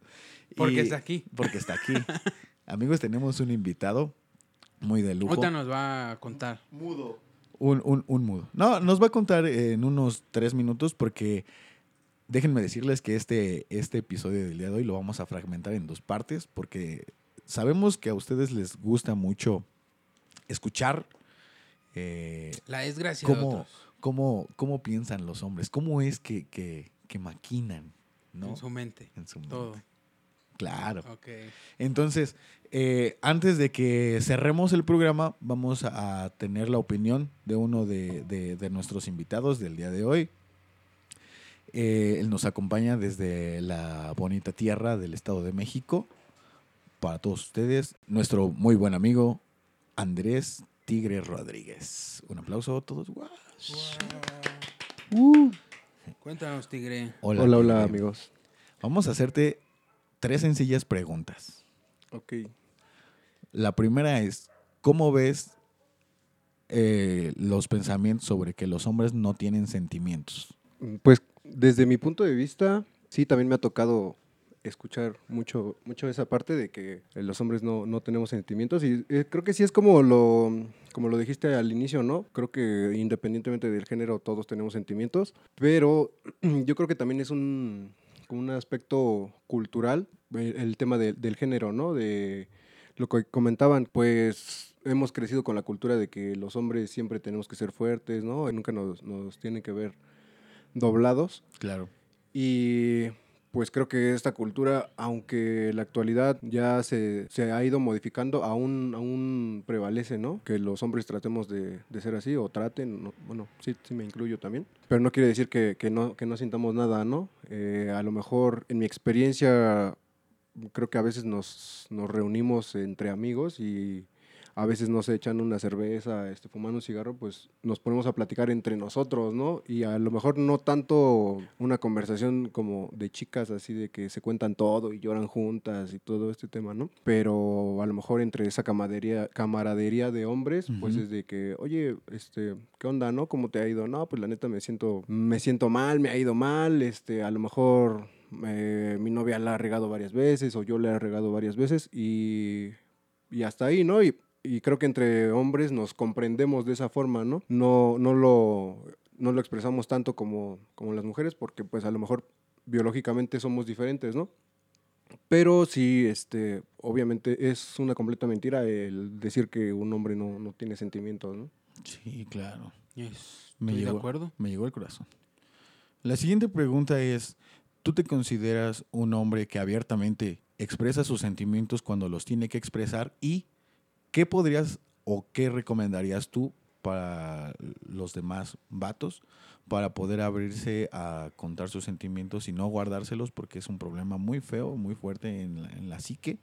Porque Y- está aquí. Porque está aquí. Amigos, tenemos un invitado muy de lujo. Ahorita nos va a contar. Un, un, un mudo. No, nos va a contar en unos tres minutos porque déjenme decirles que este, este episodio del día de hoy lo vamos a fragmentar en dos partes porque sabemos que a ustedes les gusta mucho escuchar eh, La desgracia de cómo, otros. cómo, cómo piensan los hombres, cómo es que, que, que maquinan ¿no? En su mente. En su Todo. mente. Claro. Entonces, eh, antes de que cerremos el programa, vamos a, a tener la opinión de uno de, de- de nuestros invitados del día de hoy. Eh, él nos acompaña desde la bonita tierra del Estado de México. Para todos ustedes, nuestro muy buen amigo Andrés Tigre Rodríguez. Un aplauso a todos. ¡Guau! Cuéntanos, Tigre. Hola, hola, amigos. Vamos a hacerte tres sencillas preguntas. Ok. La primera es, ¿cómo ves eh, los pensamientos sobre que los hombres no tienen sentimientos? Pues desde mi punto de vista, sí, también me ha tocado escuchar mucho, mucho esa parte de que eh, los hombres no, no tenemos sentimientos y eh, creo que sí es como lo, como lo dijiste al inicio, ¿no? Creo que independientemente del género todos tenemos sentimientos, pero yo creo que también es un, un aspecto cultural el, el tema de- del género, ¿no? De lo que comentaban, pues hemos crecido con la cultura de que los hombres siempre tenemos que ser fuertes, ¿no? Nunca nos, nos tienen que ver doblados. Claro. Y pues creo que esta cultura, aunque la actualidad ya se, se ha ido modificando, aún, aún prevalece, ¿no? Que los hombres tratemos de, de ser así o traten, no- bueno, sí, sí me incluyo también. Pero no quiere decir que, que no, que no sintamos nada, ¿no? Eh, a lo mejor en mi experiencia creo que a veces nos, nos reunimos entre amigos y a veces nos echan una cerveza, este, fumando un cigarro, pues nos ponemos a platicar entre nosotros, ¿no? Y a lo mejor no tanto una conversación como de chicas, así de que se cuentan todo y lloran juntas y todo este tema, ¿no? Pero a lo mejor entre esa camaradería, camaradería de hombres, pues es de que, oye, este, ¿qué onda, no? ¿Cómo te ha ido? No, pues la neta me siento, me siento mal, me ha ido mal, este, a lo mejor eh, mi novia la ha regado varias veces o yo le he regado varias veces y, y hasta ahí, ¿no? Y, y creo que entre hombres nos comprendemos de esa forma, ¿no? No, no, lo, no lo expresamos tanto como, como las mujeres porque pues a lo mejor biológicamente somos diferentes, ¿no? Pero sí, este, obviamente es una completa mentira el decir que un hombre no, no tiene sentimientos, ¿no? Sí, claro. Yes, Me Estoy de llegó. acuerdo. Me llegó el corazón. La siguiente pregunta es, ¿tú te consideras un hombre que abiertamente expresa sus sentimientos cuando los tiene que expresar? ¿Y qué podrías o qué recomendarías tú para los demás vatos para poder abrirse a contar sus sentimientos y no guardárselos porque es un problema muy feo, muy fuerte en la, en la psique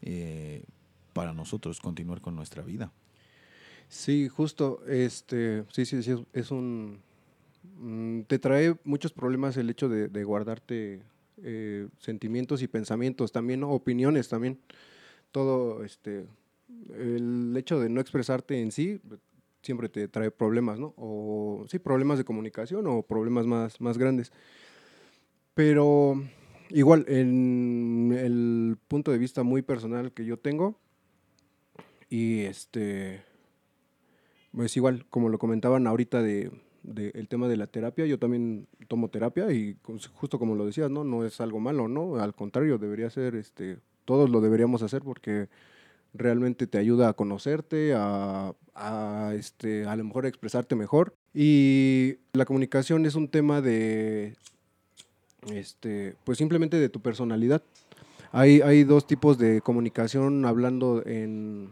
eh, para nosotros continuar con nuestra vida. Sí, justo, este, sí, sí, sí, es- un, mm, te trae muchos problemas el hecho de, guardarte eh, sentimientos y pensamientos, también opiniones también, todo, este, el hecho de no expresarte en sí siempre te trae problemas, ¿no? O sí, problemas de comunicación o problemas más, más grandes. Pero igual, en el punto de vista muy personal que yo tengo, y este, pues igual, como lo comentaban ahorita de, de el tema de la terapia, yo también tomo terapia y justo como lo decías, ¿no? No es algo malo, ¿no? Al contrario, debería ser, este, todos lo deberíamos hacer porque realmente te ayuda a conocerte, a, a, este, a lo mejor expresarte mejor. Y la comunicación es un tema de, este, pues simplemente de tu personalidad. Hay, hay dos tipos de comunicación hablando en,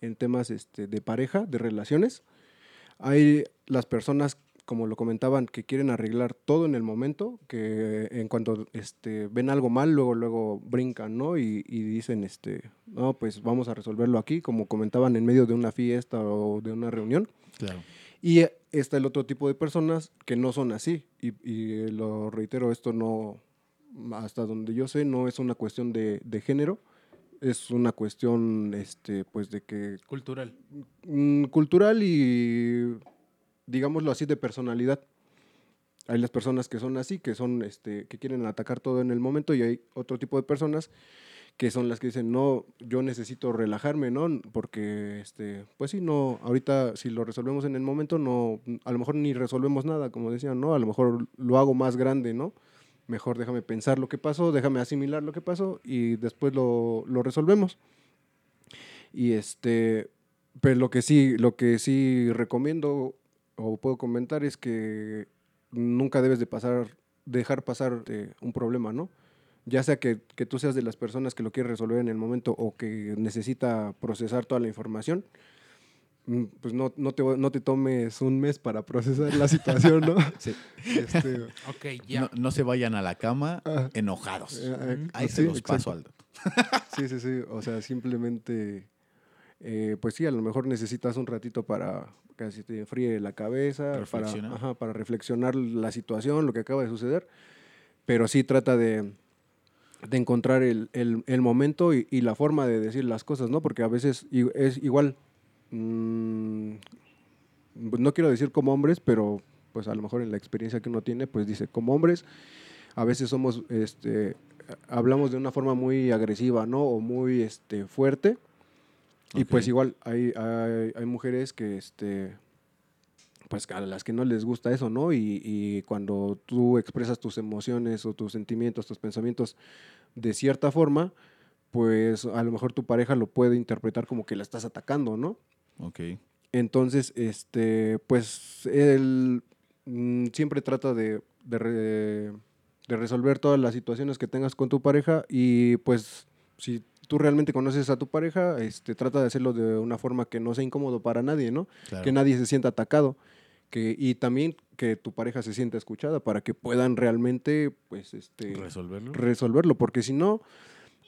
en temas este, de pareja, de relaciones. Hay las personas, como lo comentaban, que quieren arreglar todo en el momento, que en cuanto este, ven algo mal, luego, luego brincan, ¿no? Y, y dicen, este, no, pues vamos a resolverlo aquí, como comentaban en medio de una fiesta o de una reunión. Claro. Y está el otro tipo de personas que no son así. Y, y lo reitero, esto no, hasta donde yo sé, no es una cuestión de, de género, es una cuestión, este, pues, de que Cultural. mm, cultural y, digámoslo así, de personalidad. Hay las personas que son así, que son, este, que quieren atacar todo en el momento, y hay otro tipo de personas que son las que dicen, no, yo necesito relajarme, ¿no? Porque, este, pues sí, no, ahorita si lo resolvemos en el momento, no, a lo mejor ni resolvemos nada, como decían, ¿no? A lo mejor lo hago más grande, ¿no? Mejor déjame pensar lo que pasó, déjame asimilar lo que pasó y después lo, lo resolvemos. Y este, pero lo que sí, lo que sí recomiendo o puedo comentar es que nunca debes de pasar, dejar pasar eh, un problema, ¿no? Ya sea que, que tú seas de las personas que lo quiere resolver en el momento o que necesita procesar toda la información, mm, pues no, no, te, no te tomes un mes para procesar la situación, ¿no? Sí. Este, Ok, ya. No, no se vayan a la cama Ah. enojados. eh, eh, Ahí sí, se los exacto. paso, Aldo. Sí, sí, sí. O sea, simplemente, eh, pues sí, a lo mejor necesitas un ratito para que se te enfríe la cabeza, para, ajá, para reflexionar la situación, lo que acaba de suceder. Pero sí trata de, de encontrar el, el- el momento y, y la forma de decir las cosas, ¿no? Porque a veces es igual, mm, no quiero decir como hombres, pero pues a lo mejor en la experiencia que uno tiene, pues dice, como hombres, a veces somos, este, hablamos de una forma muy agresiva, ¿no? O muy este, fuerte. Y pues igual hay, hay, hay mujeres que, este, pues a las que no les gusta eso, ¿no? Y, y cuando tú expresas tus emociones o tus sentimientos, tus pensamientos de cierta forma, pues a lo mejor tu pareja lo puede interpretar como que la estás atacando, ¿no? Ok. Entonces, este, pues él mm, siempre trata de, de, re- de resolver todas las situaciones que tengas con tu pareja y pues si tú realmente conoces a tu pareja, este, trata de hacerlo de una forma que no sea incómodo para nadie, ¿no? Claro. Que nadie se sienta atacado. Que, y también que tu pareja se sienta escuchada para que puedan realmente, pues, este, Resolverlo. resolverlo, porque si no,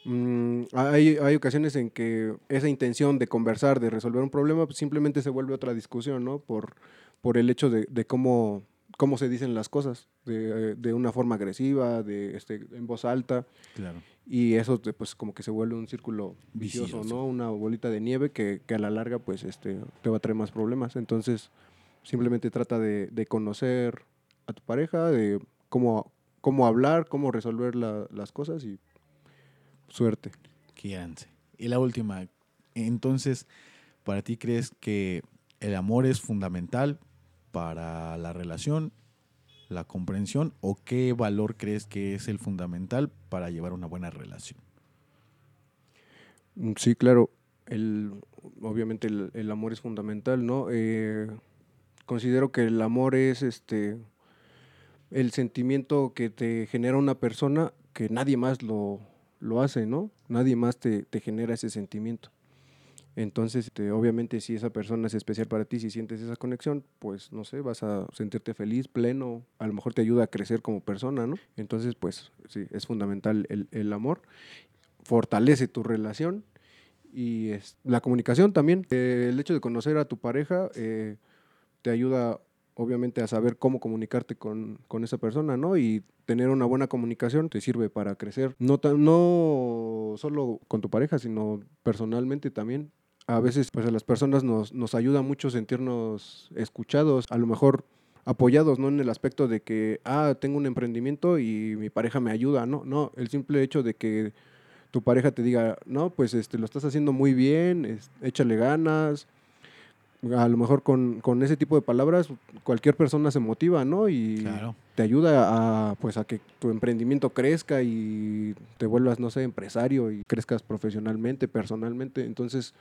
mm, hay, hay ocasiones en que esa intención de conversar, de resolver un problema, pues simplemente se vuelve otra discusión, ¿no? Por, por el hecho de, de cómo, cómo se dicen las cosas, de, de una forma agresiva, de, este, en voz alta, Claro. Y eso te- pues como que se vuelve un círculo vicioso, Vicioso. ¿no? Una bolita de nieve que, que a la larga pues este, te va a traer más problemas. Entonces, simplemente trata de, de conocer a tu pareja, de cómo, cómo hablar, cómo resolver la- las cosas y suerte. Quiéranse. Y la última. Entonces, ¿para ti crees que el amor es fundamental para la relación, la comprensión, o qué valor crees que es el fundamental para llevar una buena relación? Mm, Sí, claro. El, obviamente el, amor es fundamental, ¿no? Eh, considero que el amor es este el sentimiento que te genera una persona que nadie más lo, lo hace, ¿no? Nadie más te, te genera ese sentimiento. Entonces, este, obviamente, si esa persona es especial para ti, si sientes esa conexión, pues, no sé, vas a sentirte feliz, pleno, a lo mejor te ayuda a crecer como persona, ¿no? Entonces, pues, sí, es fundamental el, el amor, fortalece tu relación y es, la comunicación también. Eh, el hecho de conocer a tu pareja eh, te ayuda, obviamente, a saber cómo comunicarte con, con esa persona, ¿no? Y tener una buena comunicación te sirve para crecer, no, no solo con tu pareja, sino personalmente también. A veces, pues a las personas nos, nos ayuda mucho sentirnos escuchados, a lo mejor apoyados, no en el aspecto de que, ah, tengo un emprendimiento y mi pareja me ayuda, no, no, el simple hecho de que tu pareja te diga, no, pues este, lo estás haciendo muy bien, es- échale ganas. A lo mejor con, con ese tipo de palabras cualquier persona se motiva, ¿no? Y Claro. te ayuda a, pues, a que tu emprendimiento crezca y te vuelvas, no sé, empresario y crezcas profesionalmente, personalmente. Entonces,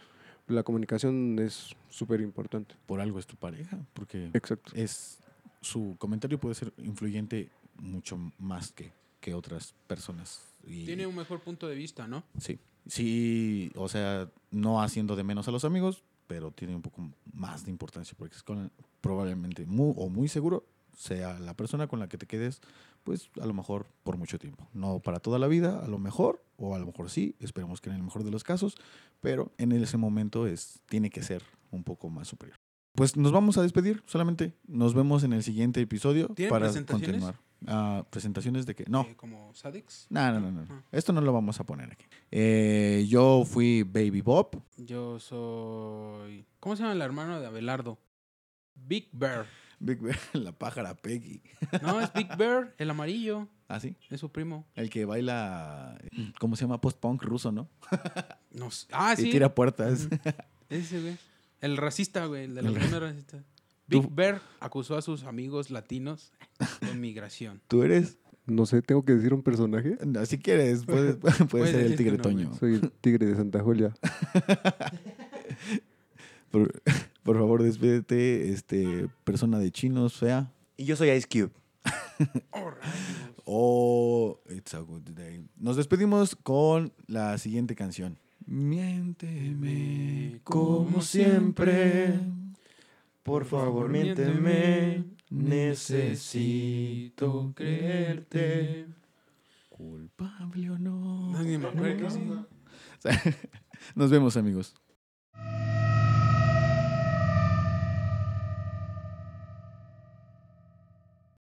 la comunicación es súper importante. Por algo es tu pareja, porque Exacto. es su comentario puede ser influyente mucho más que, que otras personas. Y, Tiene un mejor punto de vista, ¿no? Sí, sí, o sea, no haciendo de menos a los amigos, pero tiene un poco más de importancia porque es con, probablemente muy, o muy seguro sea la persona con la que te quedes, pues a lo mejor por mucho tiempo. No para toda la vida, a lo mejor, o a lo mejor sí, esperemos que en el mejor de los casos, pero en ese momento es, tiene que ser un poco más superior. Pues nos vamos a despedir, solamente nos vemos en el siguiente episodio ¿Tienen para presentaciones? continuar. Ah, presentaciones de que no. Eh, como Sadix. No, no, no, no. Ah. Esto no lo vamos a poner aquí. Eh, yo fui Baby Bob. Yo soy. ¿Cómo se llama el hermano de Abelardo? Big Bear. Big Bear, la pájara Peggy. No, es Big Bear, el amarillo. ¿Ah, sí? Es su primo. El que baila, ¿cómo se llama? Post-punk ruso, ¿no? No sé. Ah, Y sí. tira puertas. Ese, güey. El racista, güey. El de la primera racista. Tú- Big Bear acusó a sus amigos latinos de migración. ¿Tú eres? No sé, ¿tengo que decir un personaje? No, si quieres, puede, Puedes ser el tigre. Toño. Soy el tigre de Santa Julia. Por, por favor, despídete, este, persona de chinos, fea. Y yo soy Ice Cube. Oh, rayos. Oh, it's a good day. Nos despedimos con la siguiente canción. Miénteme como siempre. Por favor, miénteme. Necesito creerte. Culpable o no. Nadie me acuerda. Nos vemos, amigos.